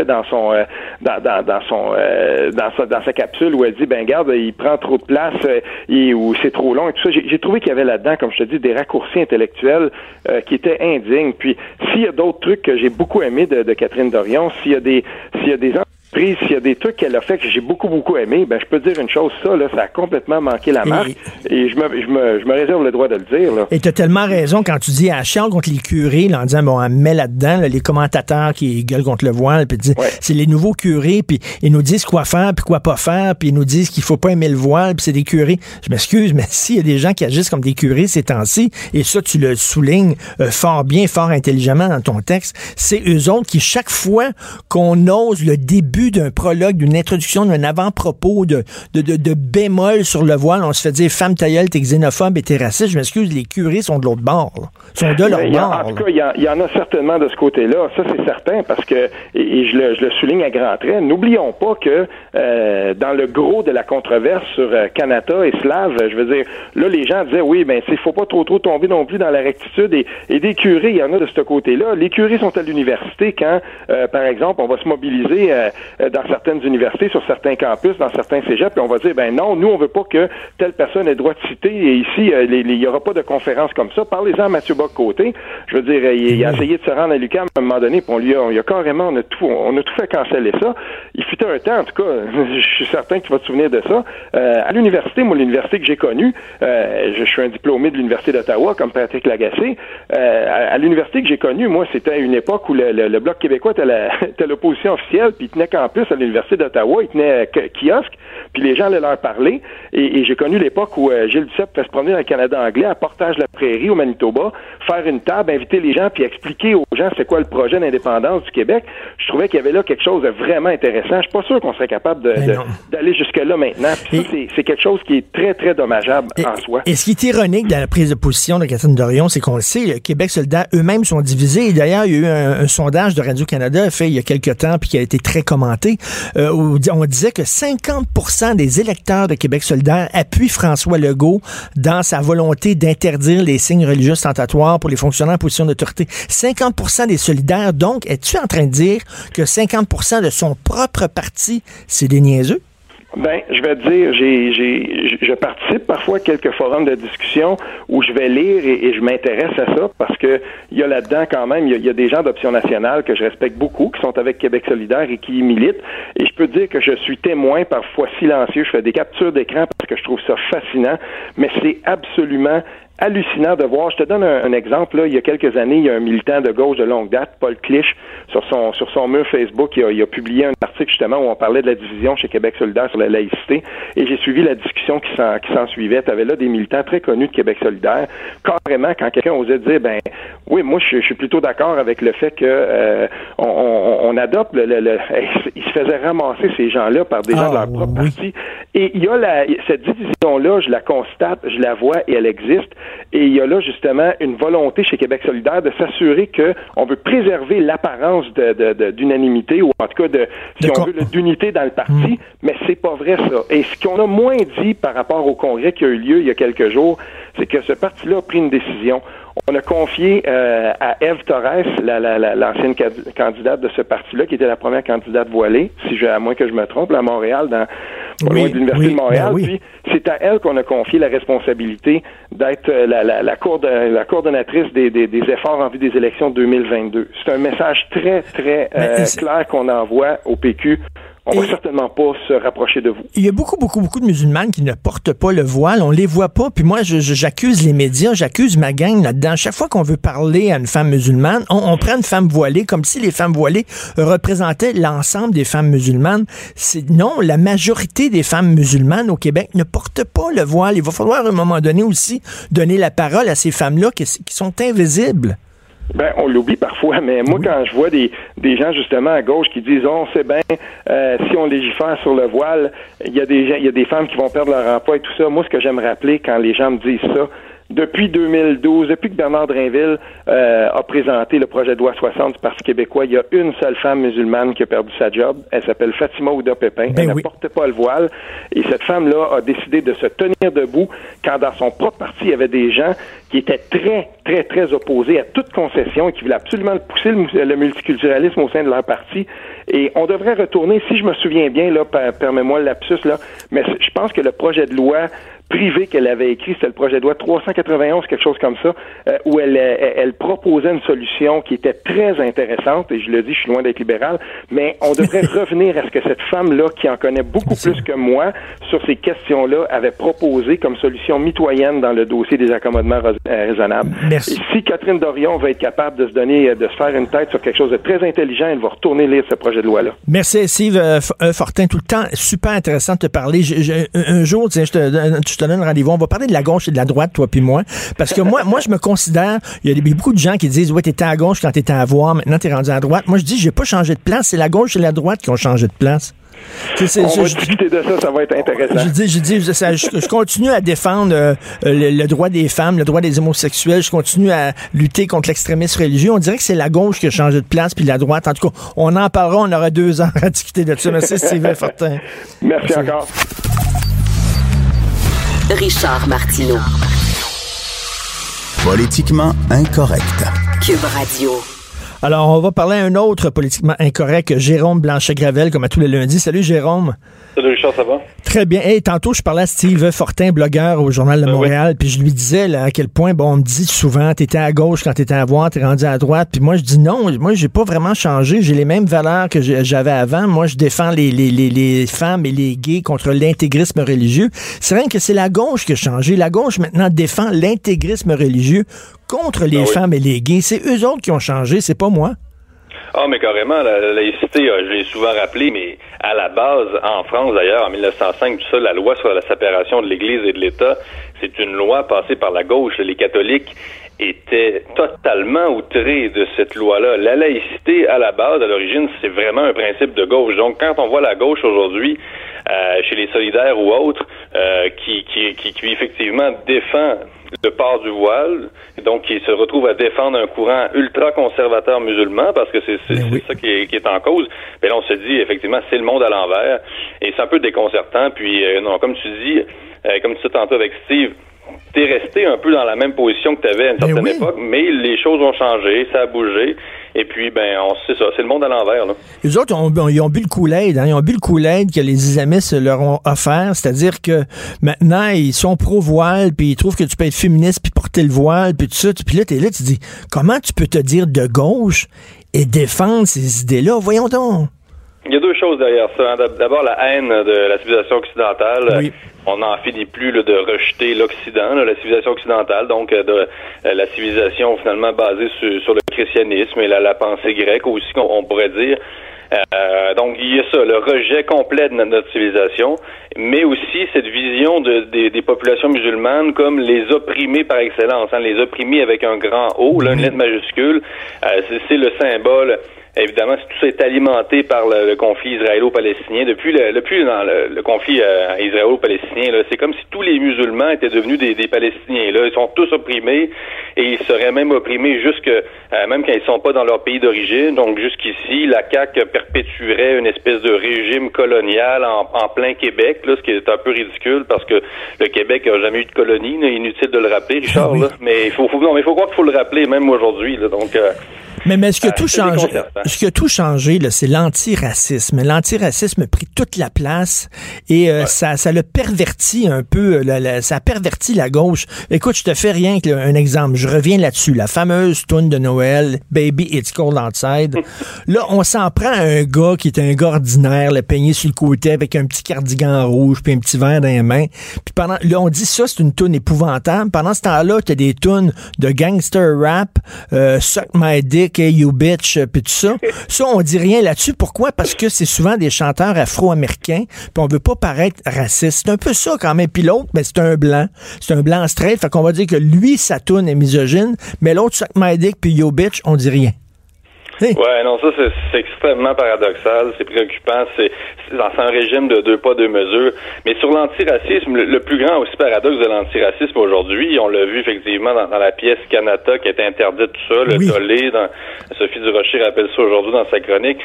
dans son euh, dans, dans, son euh, dans sa dans sa capsule où elle dit ben garde il prend trop de place euh, ou c'est trop long et tout ça. J'ai trouvé qu'il y avait là-dedans comme je te dis des raccourcis intellectuels qui étaient indignes. Puis s'il y a d'autres trucs que j'ai beaucoup aimé de, de Catherine Dorion s'il y a des s'il y a des s'il y a des trucs qu'elle a fait que j'ai beaucoup, beaucoup aimé, ben, je peux dire une chose, ça, là, ça a complètement manqué la marque. Et, je, me, je, me, je me réserve le droit de le dire, là. Et tu as tellement raison quand tu dis à chiant contre les curés, là, en disant, bon, on met là-dedans, les commentateurs qui gueulent contre le voile, puis c'est les nouveaux curés, puis ils nous disent quoi faire, puis quoi pas faire, puis ils nous disent qu'il faut pas aimer le voile, puis c'est des curés. Je m'excuse, mais s'il y a des gens qui agissent comme des curés ces temps-ci, et ça, tu le soulignes euh, fort bien, fort intelligemment dans ton texte, c'est eux autres qui, chaque fois qu'on ose le début d'un prologue, d'une introduction, d'un avant-propos, de, de, de, bémol sur le voile, on se fait dire femme tailleule, t'es xénophobe et t'es raciste. Je m'excuse, les curés sont de l'autre bord. Ils sont de leur bord. En tout cas, il y, en a certainement de ce côté-là. Ça, c'est certain, parce que, et, je, le, je, le, souligne à grands traits, n'oublions pas que euh, dans le gros de la controverse sur euh, Kanata et Slav, je veux dire, là, les gens disaient, oui, ben, il faut pas trop, trop tomber non plus dans la rectitude. Et, et des curés, il y en a de ce côté-là. Les curés sont à l'université quand, euh, par exemple, on va se mobiliser euh, dans certaines universités, sur certains campus, dans certains cégeps, puis on va dire, ben non, nous, on veut pas que telle personne ait droit de citer, et ici, euh, il n'y aura pas de conférence comme ça. Parlez-en à Mathieu Bock-Côté. Je veux dire, il, a essayé de se rendre à l'UQAM à un moment donné, puis on lui a, on a carrément, on a tout, on a tout fait canceller ça. Il fut un temps, en tout cas, je suis certain que tu vas te souvenir de ça. Euh, à l'université, moi, l'université que j'ai connue, je, suis un diplômé de l'Université d'Ottawa, comme Patrick Lagacé. à, l'université que j'ai connue, moi, c'était une époque où le, Bloc québécois était l'opposition officielle, puis il tenait plus à l'Université d'Ottawa, ils tenaient kiosque, puis les gens allaient leur parler. Et, j'ai connu l'époque où euh, Gilles Duceppe fait se promener dans le Canada anglais, à Portage la Prairie, au Manitoba, faire une table, inviter les gens, puis expliquer aux gens c'est quoi le projet d'indépendance du Québec. Je trouvais qu'il y avait là quelque chose de vraiment intéressant. Je suis pas sûr qu'on serait capable ben d'aller jusque-là maintenant. c'est quelque chose qui est très, très dommageable en soi. Et ce qui est ironique dans la prise de position de Catherine Dorion, c'est qu'on le sait, le Québec solidaire eux-mêmes sont divisés. D'ailleurs, il y a eu un, un sondage de Radio-Canada fait il y a quelques temps, puis qui a été très commenté euh, on disait que 50% des électeurs de Québec solidaire appuient François Legault dans sa volonté d'interdire les signes religieux tentatoires pour les fonctionnaires en position d'autorité. 50% des solidaires, donc, es-tu en train de dire que 50% de son propre parti, c'est des niaiseux? Ben, je vais dire, j'ai, j'ai, je participe parfois à quelques forums de discussion où je vais lire et, je m'intéresse à ça parce que il y a là-dedans quand même, il y a, des gens d'Option nationale que je respecte beaucoup, qui sont avec Québec solidaire et qui y militent. Et je peux dire que je suis témoin parfois silencieux. Je fais des captures d'écran parce que je trouve ça fascinant, mais c'est absolument hallucinant de voir. Je te donne un, exemple. Là, il y a quelques années, il y a un militant de gauche de longue date, Paul Clich, sur son sur son mur Facebook, il a, il a publié un article justement où on parlait de la division chez Québec solidaire sur la laïcité. Et j'ai suivi la discussion qui s'en qui s'en suivait. Tu avais là des militants très connus de Québec solidaire. Carrément, quand quelqu'un osait dire, ben oui, moi je, suis plutôt d'accord avec le fait que euh, on, on, adopte le, le, il se faisait ramasser ces gens-là par des gens de leur ah, propre parti. Et il y a la, cette division-là, je la constate, je la vois et elle existe. Et il y a là justement une volonté chez Québec solidaire de s'assurer qu'on veut préserver l'apparence d'unanimité ou en tout cas de, si on veut, d'unité dans le parti, hmm. mais c'est pas vrai ça. Et ce qu'on a moins dit par rapport au congrès qui a eu lieu il y a quelques jours, c'est que ce parti-là a pris une décision. On a confié euh, à Eve Torres, l'ancienne candidate de ce parti-là, qui était la première candidate voilée, si je, à moins que je me trompe, à Montréal, dans loin de l'Université de Montréal. Ben Puis c'est à elle qu'on a confié la responsabilité d'être euh, la, la, la, la, coordonnatrice des, des, des, efforts en vue des élections 2022. C'est un message très, très euh, clair qu'on envoie au PQ on va certainement pas se rapprocher de vous. Il y a beaucoup, beaucoup, beaucoup de musulmanes qui ne portent pas le voile. On les voit pas. Puis moi, j'accuse les médias, j'accuse ma gang là-dedans. Chaque fois qu'on veut parler à une femme musulmane, on, on prend une femme voilée comme si les femmes voilées représentaient l'ensemble des femmes musulmanes. C'est non, la majorité des femmes musulmanes au Québec ne portent pas le voile. Il va falloir à un moment donné aussi donner la parole à ces femmes-là qui, qui sont invisibles. Ben, on l'oublie parfois, mais moi, quand je vois des, des gens justement à gauche qui disent, oh, on sait bien, euh, si on légifère sur le voile, il y a des gens, il y a des femmes qui vont perdre leur emploi et tout ça. Moi, ce que j'aime rappeler quand les gens me disent ça, depuis 2012, depuis que Bernard Drinville euh, a présenté le projet de loi 60 du Parti québécois, il y a une seule femme musulmane qui a perdu sa job. Elle s'appelle Fatima Ouda Pépin. Ben Elle oui. ne portait pas le voile. Et cette femme-là a décidé de se tenir debout quand dans son propre parti, il y avait des gens qui étaient très, très, très opposés à toute concession et qui voulaient absolument pousser le, le multiculturalisme au sein de leur parti. Et on devrait retourner, si je me souviens bien, là, per- permets-moi le lapsus, là, mais je pense que le projet de loi privé qu'elle avait écrit, c'était le projet de loi 391, quelque chose comme ça, euh, où elle, elle, elle proposait une solution qui était très intéressante, et je le dis, je suis loin d'être libéral, mais on devrait revenir à ce que cette femme-là, qui en connaît beaucoup plus que moi sur ces questions-là, avait proposé comme solution mitoyenne dans le dossier des accommodements euh, raisonnables. Merci. Et si Catherine Dorion va être capable de se donner, euh, de se faire une tête sur quelque chose de très intelligent, elle va retourner lire ce projet de loi-là. Merci, Steve euh, euh, Fortin. Tout le temps, super intéressant de te parler. Je- je- un jour, tiens, je te, je te donne rendez-vous. On va parler de la gauche et de la droite, toi puis moi. Parce que moi, moi, je me considère, il y a beaucoup de gens qui disent, ouais, t'étais à gauche quand t'étais à voir, maintenant t'es rendu à droite. Moi, je dis, j'ai pas changé de place. C'est la gauche et la droite qui ont changé de place. On c'est- va je- discuter de ça, ça va être intéressant. je dis, je dis, je, ça- je- je continue à défendre euh, le, le droit des femmes, le droit des homosexuels. Je continue à lutter contre l'extrémisme religieux. On dirait que c'est la gauche qui a changé de place, puis la droite. En tout cas, on en parlera. On aura deux ans à discuter de ça. Merci, Steve Fortin. Merci encore. Richard Martineau. Politiquement incorrect. Cube Radio. Alors, on va parler à un autre politiquement incorrect, Jérôme Blanchet-Gravel, comme à tous les lundis. Salut, Jérôme. Salut Richard, ça va? Très bien. Hey, tantôt, je parlais à Steve Fortin, blogueur au Journal de Ben oui. Montréal, puis je lui disais là, à quel point, bon, on me dit souvent, t'étais à gauche quand t'étais à voir, t'es rendu à droite, puis moi, je dis non, moi, j'ai pas vraiment changé, j'ai les mêmes valeurs que j'avais avant. Moi, je défends les, les, les, les femmes et les gays contre l'intégrisme religieux. C'est rien que c'est la gauche qui a changé. La gauche, maintenant, défend l'intégrisme religieux contre les Ben oui. femmes et les gays. C'est eux autres qui ont changé, c'est pas moi. Ah, mais carrément, la, la laïcité, euh, je l'ai souvent rappelé, mais à la base, en France d'ailleurs, en 1905, tout ça, la loi sur la séparation de l'Église et de l'État, c'est une loi passée par la gauche. Les catholiques étaient totalement outrés de cette loi-là. La laïcité, à la base, à l'origine, c'est vraiment un principe de gauche. Donc, quand on voit la gauche aujourd'hui, chez les solidaires ou autres, euh, qui, qui, qui, qui effectivement défend le port du voile, donc qui se retrouve à défendre un courant ultra-conservateur musulman, parce que c'est c'est- Ben oui. ça qui est, qui est en cause, ben là, on se dit, effectivement, c'est le monde à l'envers, et c'est un peu déconcertant, puis euh, non, comme tu dis, euh, comme tu disais tantôt avec Steve, t'es resté un peu dans la même position que tu avais à une Ben certaine oui. époque, mais les choses ont changé, ça a bougé, et puis, ben, on sait ça, c'est le monde à l'envers, là. Les autres, ont, ils ont bu le Kool-Aid. Hein, ils ont bu le Kool-Aid que les islamistes leur ont offert. C'est-à-dire que maintenant, ils sont pro-voile, puis ils trouvent que tu peux être féministe, puis porter le voile, puis tout ça. Puis là, t'es là, tu dis, comment tu peux te dire de gauche et défendre ces idées-là? Voyons donc. Il y a deux choses derrière ça. hein. D'abord, la haine de la civilisation occidentale. Oui. On n'en finit plus là, de rejeter l'Occident, la civilisation occidentale, donc euh, de euh, la civilisation finalement basée sur, le christianisme et la, pensée grecque aussi, on pourrait dire. Euh, donc il y a ça, le rejet complet de notre, civilisation, mais aussi cette vision de, des, populations musulmanes comme les opprimés par excellence, hein, les opprimés avec un grand O, là, une lettre majuscule. Euh, c'est le symbole Évidemment, tout ça est alimenté par le, le conflit israélo-palestinien. Depuis le, depuis dans le, le conflit euh, israélo-palestinien, c'est comme si tous les musulmans étaient devenus des, des Palestiniens. Là, ils sont tous opprimés et ils seraient même opprimés jusque euh, même quand ils sont pas dans leur pays d'origine. Donc jusqu'ici, la CAQ perpétuerait une espèce de régime colonial en, en plein Québec, là, ce qui est un peu ridicule parce que le Québec a jamais eu de colonie. là. inutile de le rappeler, Richard. Là. Mais il faut, faut non, mais il faut croire qu'il faut le rappeler même aujourd'hui. Donc euh, Mais, mais ce qui a Euh, tout changé, déconcertant. ce qui a tout changé, là, c'est l'antiracisme. L'antiracisme a pris toute la place et euh, ça, ça le pervertit un peu. euh, la- la- ça a perverti la gauche. Écoute, je te fais rien que là, un exemple. Je reviens là-dessus. La fameuse tune de Noël, Baby It's Cold Outside. là, on s'en prend à un gars qui est un gars ordinaire, le peigné sur le côté avec un petit cardigan rouge puis un petit verre dans les mains. Puis pendant, là, on dit ça, c'est une tune épouvantable. Pendant ce temps-là, t'as des tunes de gangster rap, euh, Suck My Dick, Hey You Bitch, euh, puis tout ça. Ça, on dit rien là-dessus. Pourquoi? Parce que c'est souvent des chanteurs afro-américains, puis on veut pas paraître raciste. C'est un peu ça quand même. Puis l'autre, ben, c'est un blanc. C'est un blanc straight. Fait qu'on va dire que lui, sa tune est misogyne, mais l'autre, Suck My Dick, puis You Bitch, on dit rien. Ouais, non, ça c'est extrêmement paradoxal, c'est préoccupant, c'est un régime de deux pas deux mesures. Mais sur l'antiracisme, le, le plus grand aussi paradoxe de l'antiracisme aujourd'hui, on l'a vu effectivement dans, dans la pièce Canada qui été interdite tout ça, le Oui. tollé, dans Sophie Durocher rappelle ça aujourd'hui dans sa chronique.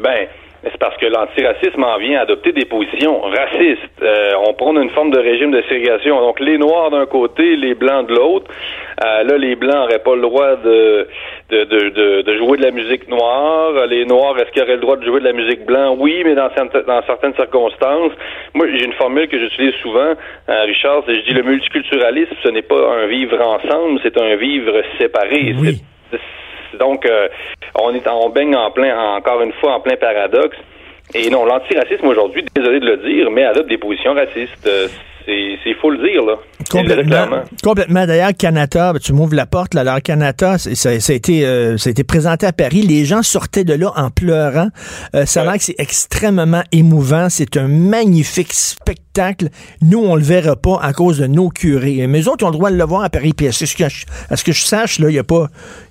Ben c'est parce que l'antiracisme en vient à adopter des positions racistes. Euh, on prône une forme de régime de ségrégation. Donc les noirs d'un côté, les blancs de l'autre. Euh, là, les blancs n'auraient pas le droit de de, de, de, de jouer de la musique noire. Les noirs, est-ce qu'ils auraient le droit de jouer de la musique blanc? Oui, mais dans, certaines- dans certaines circonstances. Moi, j'ai une formule que j'utilise souvent, euh, Richard, c'est je dis le multiculturalisme, ce n'est pas un vivre ensemble, c'est un vivre séparé. Oui. Donc, euh, on est on baigne en plein, encore une fois, en plein paradoxe. Et non, l'antiracisme aujourd'hui, désolé de le dire, mais adopte des positions racistes. C'est faut le dire, là. Complètement. Complètement. D'ailleurs, Canada, ben, tu m'ouvres la porte, là. Alors, Canada, ça, ça a été, euh, ça a été présenté à Paris. Les gens sortaient de là en pleurant. Euh, ça a l'air que c'est extrêmement émouvant. C'est un magnifique spectacle. Nous, on le verra pas à cause de nos curés. Mais eux autres, ils ont le droit de le voir à Paris. Puis, à ce que je, à ce que je sache, là, il n'y a pas,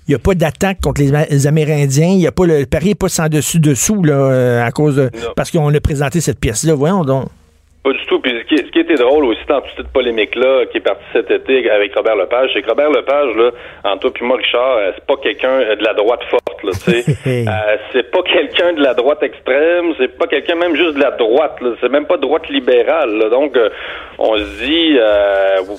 il y a pas d'attaque contre les, les Amérindiens. Il y a pas le, Paris n'est pas sans dessus dessous, là, euh, à cause de, parce qu'on a présenté cette pièce-là. Voyons donc. Pas du tout. Puis ce qui, ce qui était drôle aussi dans toute cette polémique-là qui est partie cet été avec Robert Lepage, c'est que Robert Lepage, là, entre toi puis moi, Richard, euh, c'est pas quelqu'un euh, de la droite forte, là, tu sais. Euh, c'est pas quelqu'un de la droite extrême, c'est pas quelqu'un même juste de la droite, là. C'est même pas droite libérale, là. Donc, euh, on se dit,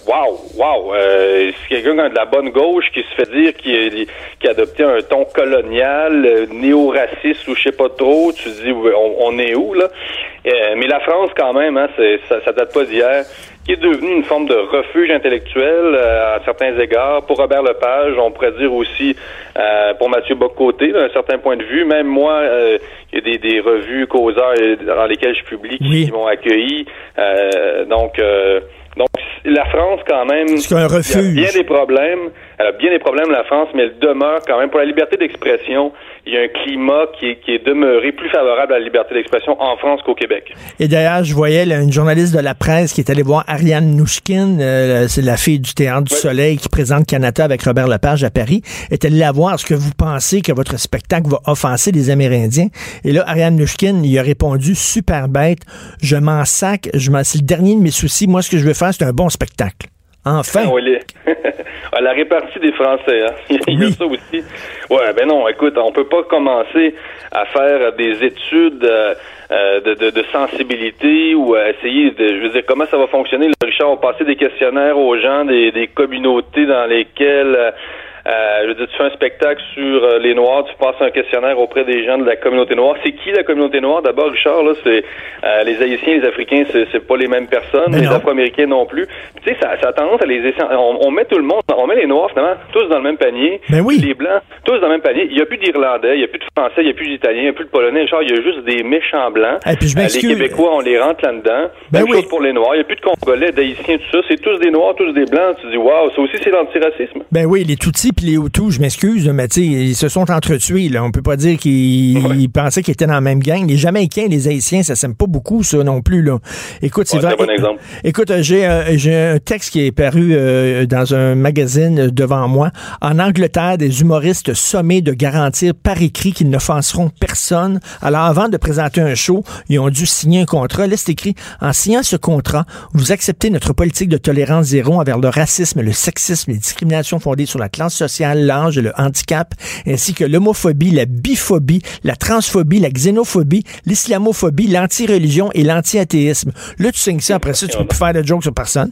waouh, waouh, euh, c'est quelqu'un de la bonne gauche qui se fait dire qui, est- qui a adopté un ton colonial, néo-raciste ou je sais pas trop. Tu te dis, on est où, là? Euh, mais la France, quand même, hein, c'est, ça, ça date pas d'hier, qui est devenue une forme de refuge intellectuel euh, à certains égards. Pour Robert Lepage, on pourrait dire aussi euh, pour Mathieu Bocoté, d'un certain point de vue. Même moi, euh, il y a des, des revues causeurs dans lesquelles je publie qui, Oui. qui m'ont accueilli. Euh, donc, euh, donc la France, quand même, C'est un il y a refuge. bien des problèmes. Elle a bien des problèmes, la France, mais elle demeure quand même pour la liberté d'expression. Il y a un climat qui est, qui est demeuré plus favorable à la liberté d'expression en France qu'au Québec. Et d'ailleurs, je voyais là, une journaliste de la presse qui est allée voir Ariane Nouchkine, euh, c'est la fille du Théâtre du Oui. Soleil qui présente Canada avec Robert Lepage à Paris, est allée la voir. Est-ce que vous pensez que votre spectacle va offenser les Amérindiens? Et là, Ariane Nouchkine, il a répondu super bête, je m'en sac, je m'en, c'est le dernier de mes soucis. Moi, ce que je veux faire, c'est un bon spectacle. Enfin. Ah, les- Ah, la répartie des Français, hein. il y a Oui. ça aussi. Ouais, ben non, écoute, on peut pas commencer à faire des études euh, euh, de, de, de sensibilité ou à essayer de, je veux dire, comment ça va fonctionner. Là, Richard, on passait des questionnaires aux gens des, des communautés dans lesquelles euh, je veux dire, tu fais un spectacle sur euh, les Noirs, tu passes un questionnaire auprès des gens de la communauté noire. C'est qui la communauté noire? D'abord, Richard, là, c'est euh, les Haïtiens, les Africains, c'est, c'est pas les mêmes personnes, Mais les non. Afro-Américains non plus. Tu sais, ça, ça a tendance à les. On, on met tout le monde, on met les Noirs finalement tous dans le même panier. Ben oui. Les Blancs, tous dans le même panier. Il n'y a plus d'Irlandais, il n'y a plus de Français, il n'y a plus d'Italiens, il n'y a plus de Polonais. Richard, il y a juste des méchants Blancs. Et puis je Euh, les. Québécois, on les rentre là-dedans. Ben Même oui. chose pour les Noirs. Il n'y a plus de Congolais, d'Haïtiens, tout ça. C'est tous des Noirs, tous des Blancs. Tu dis, waouh, ça aussi, c'est l'antiracisme. Ben oui, les Tutsis puis les Hutus, je m'excuse, mais tu sais, ils se sont entretués. Là. On peut pas dire qu'ils Ouais. pensaient qu'ils étaient dans la même gang. Les Jamaïcains, les Haïtiens, ça s'aime pas beaucoup, ça non plus. Là. Écoute, c'est Ouais, vrai. bon. Écoute, euh, j'ai euh, j'ai un texte qui est paru euh, dans un magazine devant moi. En Angleterre, des humoristes sommés de garantir par écrit qu'ils n'offenseront personne. Alors, avant de présenter un show, ils ont dû signer un contrat. Là, c'est écrit en signant ce contrat, vous acceptez notre politique de tolérance zéro envers le racisme, le sexisme, les discriminations fondées sur la classe sociale, l'âge et le handicap, ainsi que l'homophobie, la biphobie, la transphobie, la xénophobie, l'islamophobie, l'anti-religion et l'anti-athéisme. Là, tu signes ça, après ça, tu peux plus faire de jokes sur personne.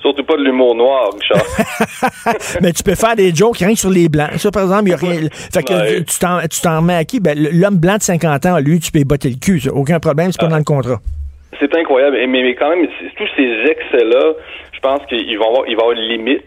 Surtout pas de l'humour noir, Richard. Mais tu peux faire des jokes rien que sur les blancs. Ça, par exemple, il y a rien. Fait que Ouais. tu t'en, remets à qui? Ben, l'homme blanc de 50 ans, lui, tu peux y botter le cul. ça. Aucun problème, c'est pas dans le contrat. C'est incroyable. Mais, mais quand même, tous ces excès-là, je pense qu'il va avoir, il va avoir une limite.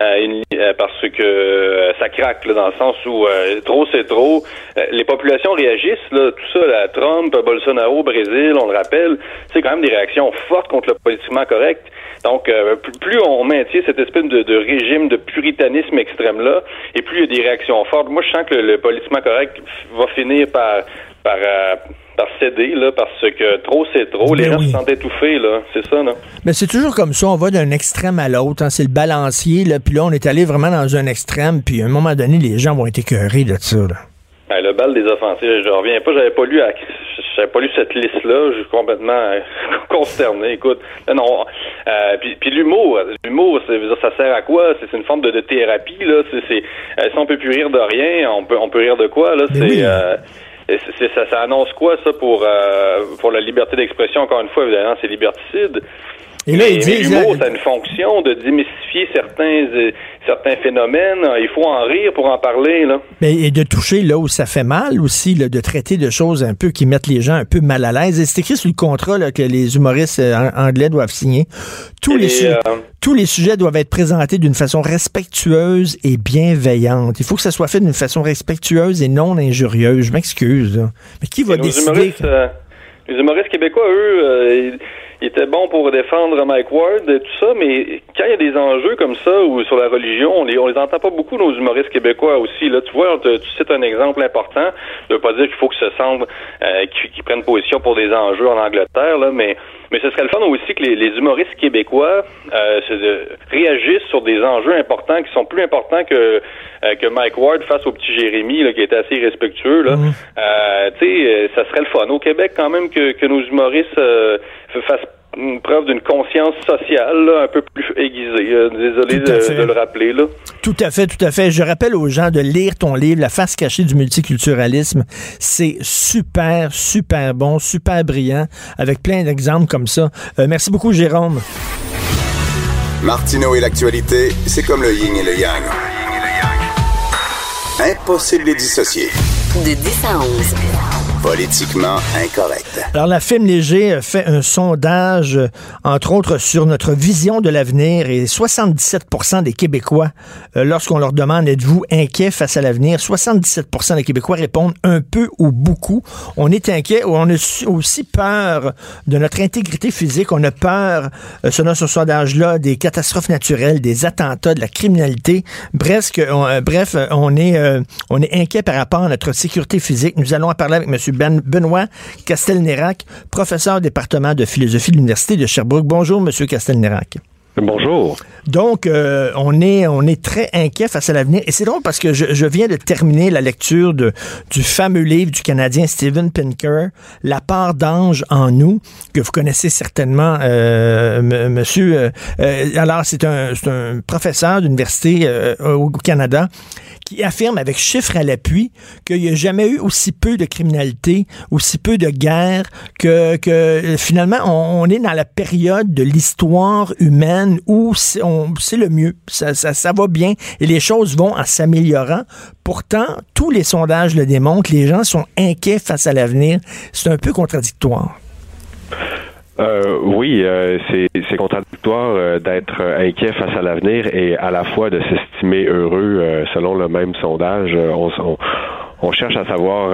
Euh, une li- euh, parce que euh, ça craque là, dans le sens où euh, trop c'est trop. Euh, les populations réagissent, là, tout ça, là, Trump, Bolsonaro, Brésil, on le rappelle, c'est quand même des réactions fortes contre le politiquement correct. Donc, euh, plus, on maintient cette espèce de, de régime de puritanisme extrême-là, et plus il y a des réactions fortes. Moi, je sens que le, le politiquement correct va finir par par, euh, par céder, là, parce que trop c'est trop. Les Ben gens oui. se sentent étouffés, là. C'est ça, là. Mais c'est toujours comme ça, on va d'un extrême à l'autre, hein, c'est le balancier, là, puis là, on est allé vraiment dans un extrême, puis à un moment donné, les gens vont être écœurés de ça. Là. Ben, le bal des offensives, je reviens pas, j'avais pas lu à- j'avais pas lu cette liste-là, je suis complètement euh, consterné. Écoute, non, non, euh, puis, puis l'humour, l'humour, ça sert à quoi? C'est une forme de, de thérapie là. C'est, euh, si on peut plus rire de rien, on peut, on peut rire de quoi là? Mais C'est, c'est- ça, ça annonce quoi ça pour euh, pour la liberté d'expression Encore une fois, évidemment, c'est liberticide. Et là, ils disent... l'humour, ça a une fonction de démystifier certains euh, certains phénomènes. Il faut en rire pour en parler là. Mais, et de toucher là où ça fait mal aussi, là, de traiter de choses un peu qui mettent les gens un peu mal à l'aise. Et c'est écrit sur le contrat là, que les humoristes euh, an- anglais doivent signer. Tous Et les, su- euh, tous les sujets doivent être présentés d'une façon respectueuse et bienveillante. Il faut que ça soit fait d'une façon respectueuse et non injurieuse. Je m'excuse. là. Mais qui va Et décider? humoristes, euh, les humoristes québécois, eux, euh, ils étaient bons pour défendre Mike Ward et tout ça, mais quand il y a des enjeux comme ça ou sur la religion, on les, on les entend pas beaucoup, nos humoristes québécois aussi. Là, tu vois, te- tu cites un exemple important. Je veux pas dire qu'il faut que ce semble euh, qu'ils prennent position pour des enjeux en Angleterre, là, mais mais ce serait le fun aussi que les, les humoristes québécois euh, se- de- réagissent sur des enjeux importants qui sont plus importants que euh, que Mike Ward face au petit Jérémy là, qui était assez respectueux là. Euh, tu sais, euh, ça serait le fun au Québec quand même que, que nos humoristes f- fassent une preuve d'une conscience sociale là, un peu plus aiguisée. Euh, désolé de le rappeler là. Tout à fait, tout à fait. Je rappelle aux gens de lire ton livre, La face cachée du multiculturalisme. C'est super, super bon, super brillant, avec plein d'exemples comme ça. Euh, merci beaucoup, Jérôme. Martineau et l'actualité, c'est comme le yin et le yang. Impossible de les dissocier. De 10 à 11. Politiquement incorrect. Alors, la Film Léger euh, fait un sondage, euh, entre autres, sur notre vision de l'avenir et 77 des Québécois, euh, lorsqu'on leur demande êtes-vous inquiet face à l'avenir, 77% des Québécois répondent un peu ou beaucoup. On est inquiet ou on a aussi peur de notre intégrité physique. On a peur, selon ce sondage-là, des catastrophes naturelles, des attentats, de la criminalité. Bref, on, est, on est inquiet par rapport à notre sécurité physique. Nous allons en parler avec M. Ben, Benoît Castelnérac, professeur au département de philosophie de l'Université de Sherbrooke. Bonjour, M. Castelnérac. Bonjour. Donc, euh, on est on est très inquiet face à l'avenir. Et c'est drôle parce que je, je viens de terminer la lecture de, du fameux livre du Canadien Steven Pinker, La part d'ange en nous, que vous connaissez certainement, euh, monsieur. euh, alors, c'est un, un professeur d'université au Canada qui affirme avec chiffres à l'appui qu'il n'y a jamais eu aussi peu de criminalité, aussi peu de guerre, que, que finalement, on est dans la période de l'histoire humaine où c'est le mieux. Ça, va bien et les choses vont en s'améliorant. Pourtant, tous les sondages le démontrent, les gens sont inquiets face à l'avenir. C'est un peu contradictoire. Euh, oui, euh, c'est contradictoire euh, d'être inquiet face à l'avenir et à la fois de s'estimer heureux selon le même sondage. On, cherche à savoir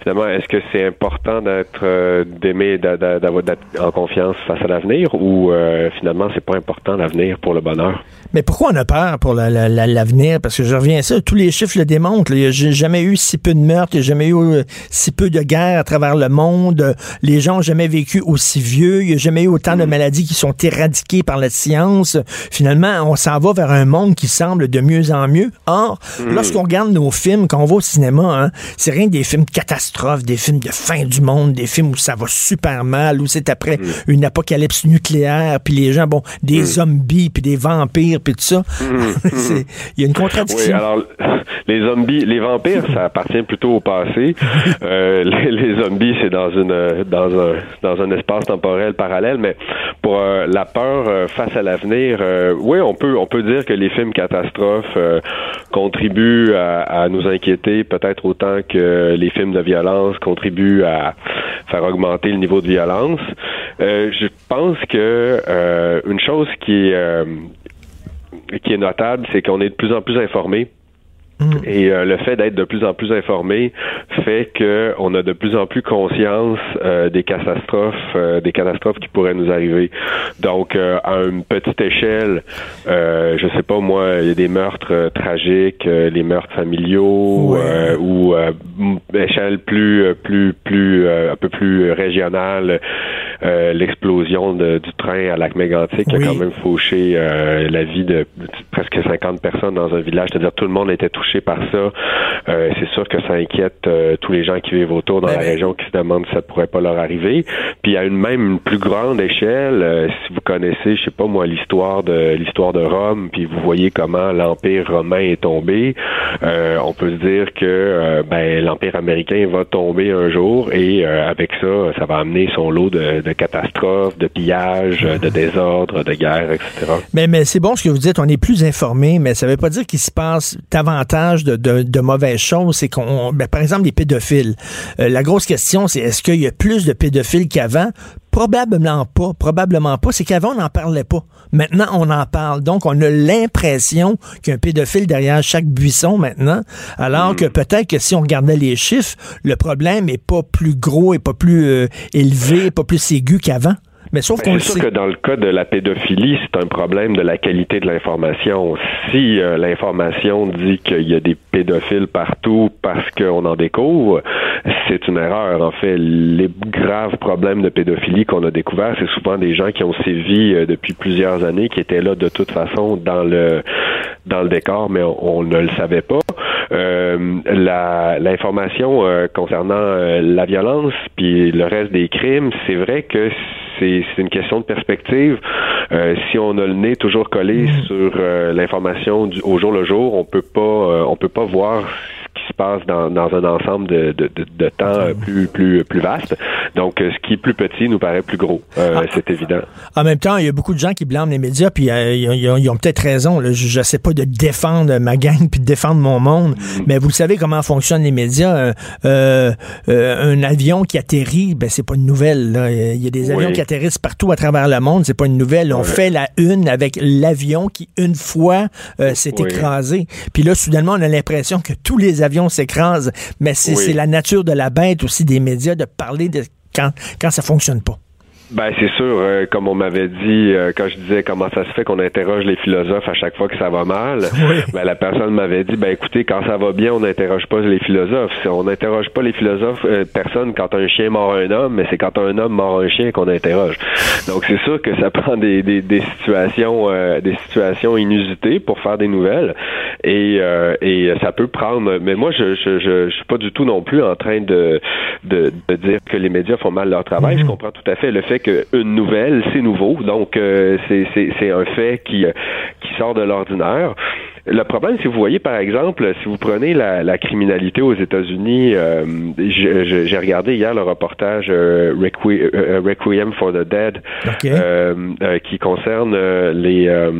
finalement est-ce que c'est important d'être euh, d'aimer d'être en confiance face à l'avenir ou euh, finalement c'est pas important l'avenir pour le bonheur? Mais pourquoi on a peur pour la- la- la- l'avenir? Parce que je reviens à ça, tous les chiffres le démontrent. Il n'y a jamais eu si peu de meurtres, il n'y a jamais eu euh, si peu de guerres à travers le monde. Les gens n'ont jamais vécu aussi vieux. Il n'y a jamais eu autant de maladies qui sont éradiquées par la science. Finalement, on s'en va vers un monde qui semble de mieux en mieux. Or, lorsqu'on regarde nos films, quand on va au cinéma, hein, c'est rien que des films catastrophes, des films de fin du monde, des films où ça va super mal, où c'est après Mm. une apocalypse nucléaire, puis les gens, bon, des zombies, puis des vampires, puis tout ça. C'est- Il y a une Mm. Oui, contradiction. alors les zombies, les vampires, ça appartient plutôt au passé. Euh, les, les zombies, c'est dans une dans un dans un espace temporel parallèle. Mais pour euh, la peur euh, face à l'avenir, oui, on peut on peut dire que les films catastrophes contribuent à, à nous inquiéter peut-être autant que les films de violence contribuent à faire augmenter le niveau de violence. Je pense que une chose qui est qui est notable, c'est qu'on est de plus en plus informé. Et euh, le fait d'être de plus en plus informé fait que on a de plus en plus conscience euh, des catastrophes, euh, des catastrophes qui pourraient nous arriver. Donc, euh, à une petite échelle, euh, je sais pas moi, il y a des meurtres euh, tragiques, euh, les meurtres familiaux, Ouais. euh, ou euh, échelle plus, plus, plus, euh, un peu plus régionale, euh, l'explosion du train à Lac-Mégantic qui a quand même fauché euh, la vie de presque 50 personnes dans un village. C'est-à-dire tout le monde était touché par ça. Euh, c'est sûr que ça inquiète euh, tous les gens qui vivent autour dans Ben, la région qui se demandent si ça pourrait pas leur arriver. Puis à une même une plus grande échelle, euh, si vous connaissez, je sais pas moi, l'histoire de l'histoire de Rome, puis vous voyez comment l'empire romain est tombé, euh, on peut se dire que ben l'empire américain va tomber un jour et euh, avec ça, ça va amener son lot de, de catastrophes, de pillages, de désordres, de guerres, etc. Mais, mais c'est bon ce que vous dites, on est plus informé, mais ça veut pas dire qu'il se passe davantage de, de, de mauvaises choses. C'est qu'on, ben, par exemple, les pédophiles. Euh, la grosse question, c'est est-ce qu'il y a plus de pédophiles qu'avant? Probablement pas. Probablement pas. C'est qu'avant, on n'en parlait pas. Maintenant, on en parle. Donc, on a l'impression qu'il y a un pédophile derrière chaque buisson maintenant. Alors que peut-être que si on regardait les chiffres, le problème est pas plus gros et pas plus euh, élevé, pas plus aigu qu'avant. Mais sauf qu'on C'est sait. sûr que dans le cas de la pédophilie, c'est un problème de la qualité de l'information. Si euh, l'information dit qu'il y a des pédophiles partout parce qu'on en découvre, c'est une erreur. En fait, les graves problèmes de pédophilie qu'on a découverts, c'est souvent des gens qui ont sévi euh, depuis plusieurs années, qui étaient là de toute façon dans le dans le décor, mais on, on ne le savait pas. Euh, la- L'information euh, concernant euh, la violence puis le reste des crimes, c'est vrai que c'est une question de perspective. Euh, si on a le nez toujours collé sur euh, l'information du- au jour le jour, on peut pas euh, on peut pas voir ce qui se passe dans, dans un ensemble de, de, de, de temps plus plus plus vaste. Donc ce qui est plus petit nous paraît plus gros. Euh, c'est évident. En même temps, il y a beaucoup de gens qui blâment les médias, puis ils, ont- ont peut-être raison. là. Je ne sais pas de défendre ma gang puis de défendre mon monde, mais vous savez comment fonctionnent les médias. Euh, euh, euh, un avion qui atterrit, ben c'est pas une nouvelle. là. Il y a des avions Oui. qui atterrissent partout à travers le monde, c'est pas une nouvelle. On fait la une avec l'avion qui une fois euh, s'est Oui. écrasé. Puis là, soudainement, on a l'impression que tous les avions s'écrasent. Mais c'est la nature de la bête aussi des médias de parler de quand quand ça fonctionne pas. Ben c'est sûr, euh, comme on m'avait dit euh, quand je disais comment ça se fait qu'on interroge les philosophes à chaque fois que ça va mal, ben la personne m'avait dit ben écoutez quand ça va bien on n'interroge pas les philosophes, Si on n'interroge pas les philosophes euh, personne quand un chien mord un homme, mais c'est quand un homme mord un chien qu'on interroge. Donc c'est sûr que ça prend des, des, des situations euh, des situations inusitées pour faire des nouvelles. Et euh, et ça peut prendre mais moi je je, je je suis pas du tout non plus en train de de, de dire que les médias font mal leur travail, je comprends tout à fait le fait qu'une nouvelle, c'est nouveau, donc euh, c'est un fait qui, euh, qui sort de l'ordinaire. Le problème, si vous voyez, par exemple, si vous prenez la, la criminalité aux États-Unis, euh, j'ai regardé hier le reportage euh, Requi- euh, Requiem for the Dead, euh, euh, qui concerne euh, les euh,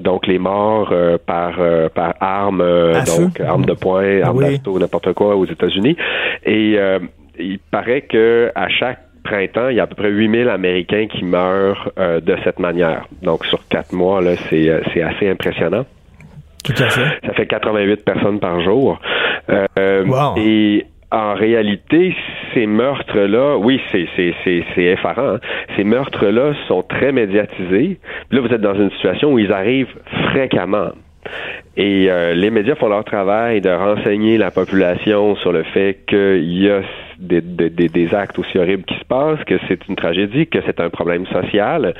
donc les morts euh, par euh, par arme, euh, À feu. donc arme de poing, arme Oui. d'assaut, n'importe quoi aux États-Unis, et euh, il paraît que à chaque printemps, il y a à peu près 8000 Américains qui meurent euh, de cette manière. Donc, sur quatre mois, là, c'est, euh, c'est assez impressionnant. Tout à fait. Ça fait 88 personnes par jour. Euh, Wow. Et en réalité, ces meurtres-là, oui, c'est, c'est, c'est, c'est effarant. hein. Ces meurtres-là sont très médiatisés. Puis là, vous êtes dans une situation où ils arrivent fréquemment. Et euh, les médias font leur travail de renseigner la population sur le fait qu'il y a des, des- des- des actes aussi horribles qui se passent, que c'est une tragédie, que c'est un problème social.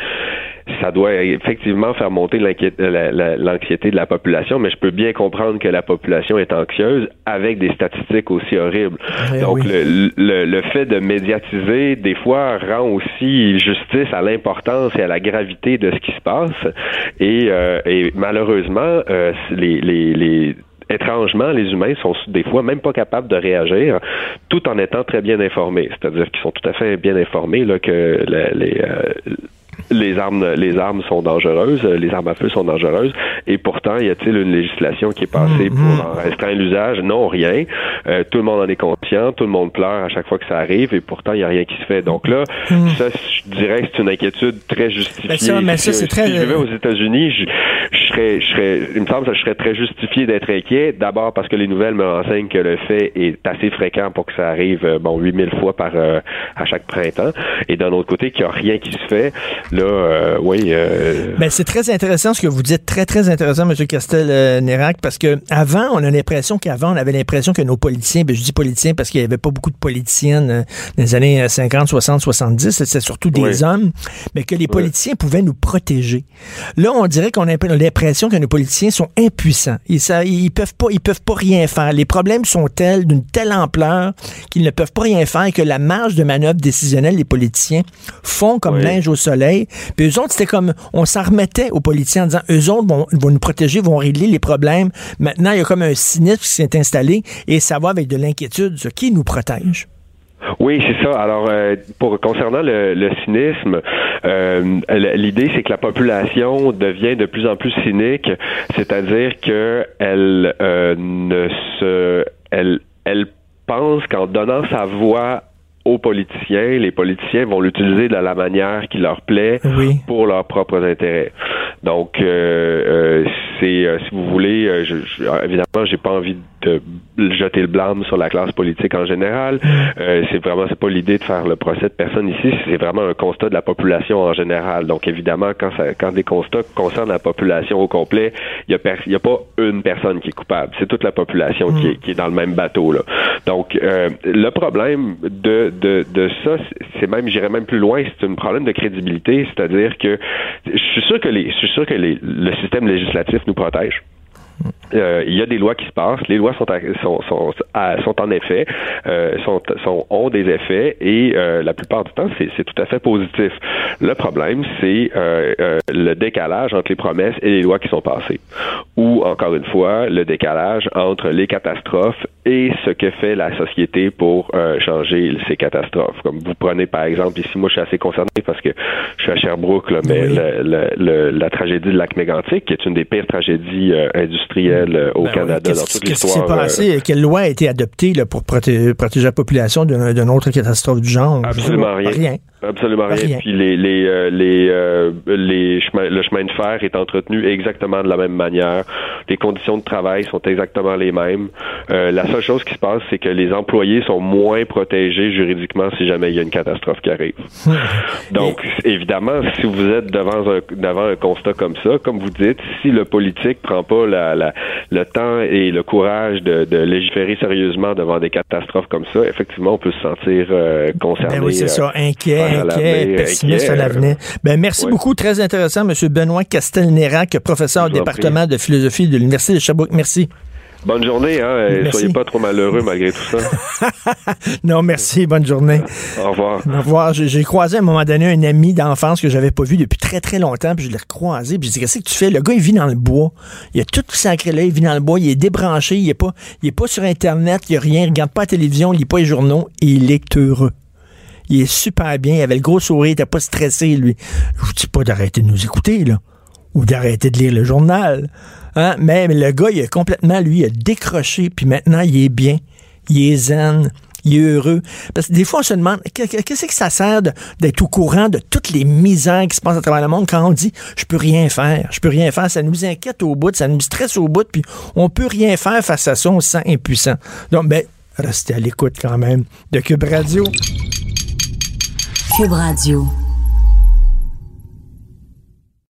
Ça doit effectivement faire monter l'anxiété de la population, mais je peux bien comprendre que la population est anxieuse avec des statistiques aussi horribles. Eh Donc, oui. le, le, le fait de médiatiser, des fois, rend aussi justice à l'importance et à la gravité de ce qui se passe. Et, euh, et malheureusement, euh, les, les, les étrangement, les humains sont des fois même pas capables de réagir tout en étant très bien informés. C'est-à-dire qu'ils sont tout à fait bien informés là, que la- les, euh, les armes les armes sont dangereuses, les armes à feu sont dangereuses, et pourtant, y a-t-il une législation qui est passée pour en restreindre l'usage? Non, rien. Euh, tout le monde en est conscient, tout le monde pleure à chaque fois que ça arrive, et pourtant, il n'y a rien qui se fait. Donc là, ça, je dirais que c'est une inquiétude très justifiée. Ben ça, mais ça, Si- c'est très- Si je vivais aux États-Unis, je, je serais, je serais, il me semble que je serais très justifié d'être inquiet. D'abord parce que les nouvelles me renseignent que le fait est assez fréquent pour que ça arrive, euh, bon, 8000 fois par euh, à chaque printemps. Et d'un autre côté, qu'il n'y a rien qui se fait. Là, euh, oui. euh, Ben, c'est très intéressant ce que vous dites, très, très intéressant, M. Castel-Nérac, parce que avant, on a l'impression qu'avant, on avait l'impression que nos politiciens, ben, je dis politiciens parce qu'il n'y avait pas beaucoup de politiciennes euh, dans les années euh, 50, 60, 70, c'était surtout des Oui. hommes, mais que les politiciens pouvaient nous protéger. Là, on dirait qu'on a l'impression que nos politiciens sont impuissants. Ils, ça, ils peuvent pas, ils peuvent pas rien faire. Les problèmes sont tels, d'une telle ampleur qu'ils ne peuvent pas rien faire et que la marge de manœuvre décisionnelle des politiciens font comme Oui. linge au soleil. Puis eux autres, c'était comme, on s'en remettait aux politiciens en disant, eux autres vont, nous protéger, vont régler les problèmes. Maintenant, il y a comme un cynisme qui s'est installé et ça va avec de l'inquiétude. Qui nous protège. Oui, c'est ça. Alors, euh, pour concernant le, cynisme, euh, l'idée c'est que la population devient de plus en plus cynique, c'est-à-dire que elle euh, ne se, elle, elle pense qu'en donnant sa voix aux politiciens, les politiciens vont l'utiliser de la manière qui leur plaît Oui. pour leurs propres intérêts. Donc, euh, euh, c'est, euh, si vous voulez, euh, je, je, évidemment, j'ai pas envie de jeter le blâme sur la classe politique en général. Euh, c'est vraiment, c'est pas l'idée de faire le procès de personne ici. C'est vraiment un constat de la population en général. Donc, évidemment, quand ça, quand des constats concernent la population au complet, il y a, il y a pas une personne qui est coupable. C'est toute la population qui, est, qui est dans le même bateau là. Donc, euh, le problème de de, de ça, c'est- c'est même, j'irais même plus loin, c'est un problème de crédibilité, c'est-à-dire que je suis sûr que les, je suis sûr que les, le système législatif nous protège. Euh, il y a des lois qui se passent. Les lois sont, à- sont, sont, à- sont en effet, euh, sont, sont, ont des effets et euh, la plupart du temps, c'est c'est tout à fait positif. Le problème, c'est le décalage entre les promesses et les lois qui sont passées. Ou, encore une fois, le décalage entre les catastrophes et ce que fait la société pour changer ces catastrophes. Comme vous prenez, par exemple, ici, moi, je suis assez concerné parce que je suis à Sherbrooke, là, mais Oui. le- le- le- la tragédie de lac mégantic, qui est une des pires tragédies industrielles euh, au Ben oui. Canada dans Qu'est-ce qui s'est l'histoire. euh, passé? Quelle loi a été adoptée là, pour proté- protéger la population d'une d'une autre catastrophe du genre? Absolument rien. Rien. Absolument rien. Rien. Puis les les euh, les euh, les chemins, le chemin de fer est entretenu exactement de la même manière. Les conditions de travail sont exactement les mêmes. Euh, la seule chose qui se passe, c'est que les employés sont moins protégés juridiquement si jamais il y a une catastrophe qui arrive. Donc évidemment, si vous êtes devant un devant un constat comme ça, comme vous dites, si le politique prend pas la, la- le temps et le courage de, de légiférer sérieusement devant des catastrophes comme ça, effectivement, on peut se sentir euh, concerné. Ben oui, c'est euh, ça. Inquiet, inquiet, pessimiste à l'avenir. Ben, merci beaucoup. Très intéressant, M. Benoît Castelnérac, professeur au Je département de philosophie de l'Université de Sherbrooke. Merci. Bonne journée, hein. et. Soyez pas trop malheureux malgré tout ça. Non, merci. Bonne journée. Au revoir. Au revoir. J'ai croisé à un moment donné un ami d'enfance que j'avais pas vu depuis très très longtemps, puis je l'ai recroisé, puis j'ai dit qu'est-ce que tu fais? Le gars il vit dans le bois. Il a tout sacré là, il vit dans le bois, il est débranché, il est pas il est pas sur internet, il a rien, il regarde pas la télévision, il lit pas les journaux et il est heureux. Il est super bien, il avait le gros sourire, il était pas stressé lui. Je vous dis pas d'arrêter de nous écouter là ou d'arrêter de lire le journal. Hein? Mais, le gars, il a complètement, lui, décroché, puis maintenant, il est bien, il est zen, il est heureux. Parce que des fois, on se demande, qu'est- qu'est-ce que ça sert d'être au courant de toutes les misères qui se passent à travers le monde quand on dit, je peux rien faire, je peux rien faire, ça nous inquiète au bout, ça nous stresse au bout, puis on peut rien faire face à ça, on se sent impuissant. Donc, ben, restez à l'écoute quand même de Cube Radio. Cube Radio.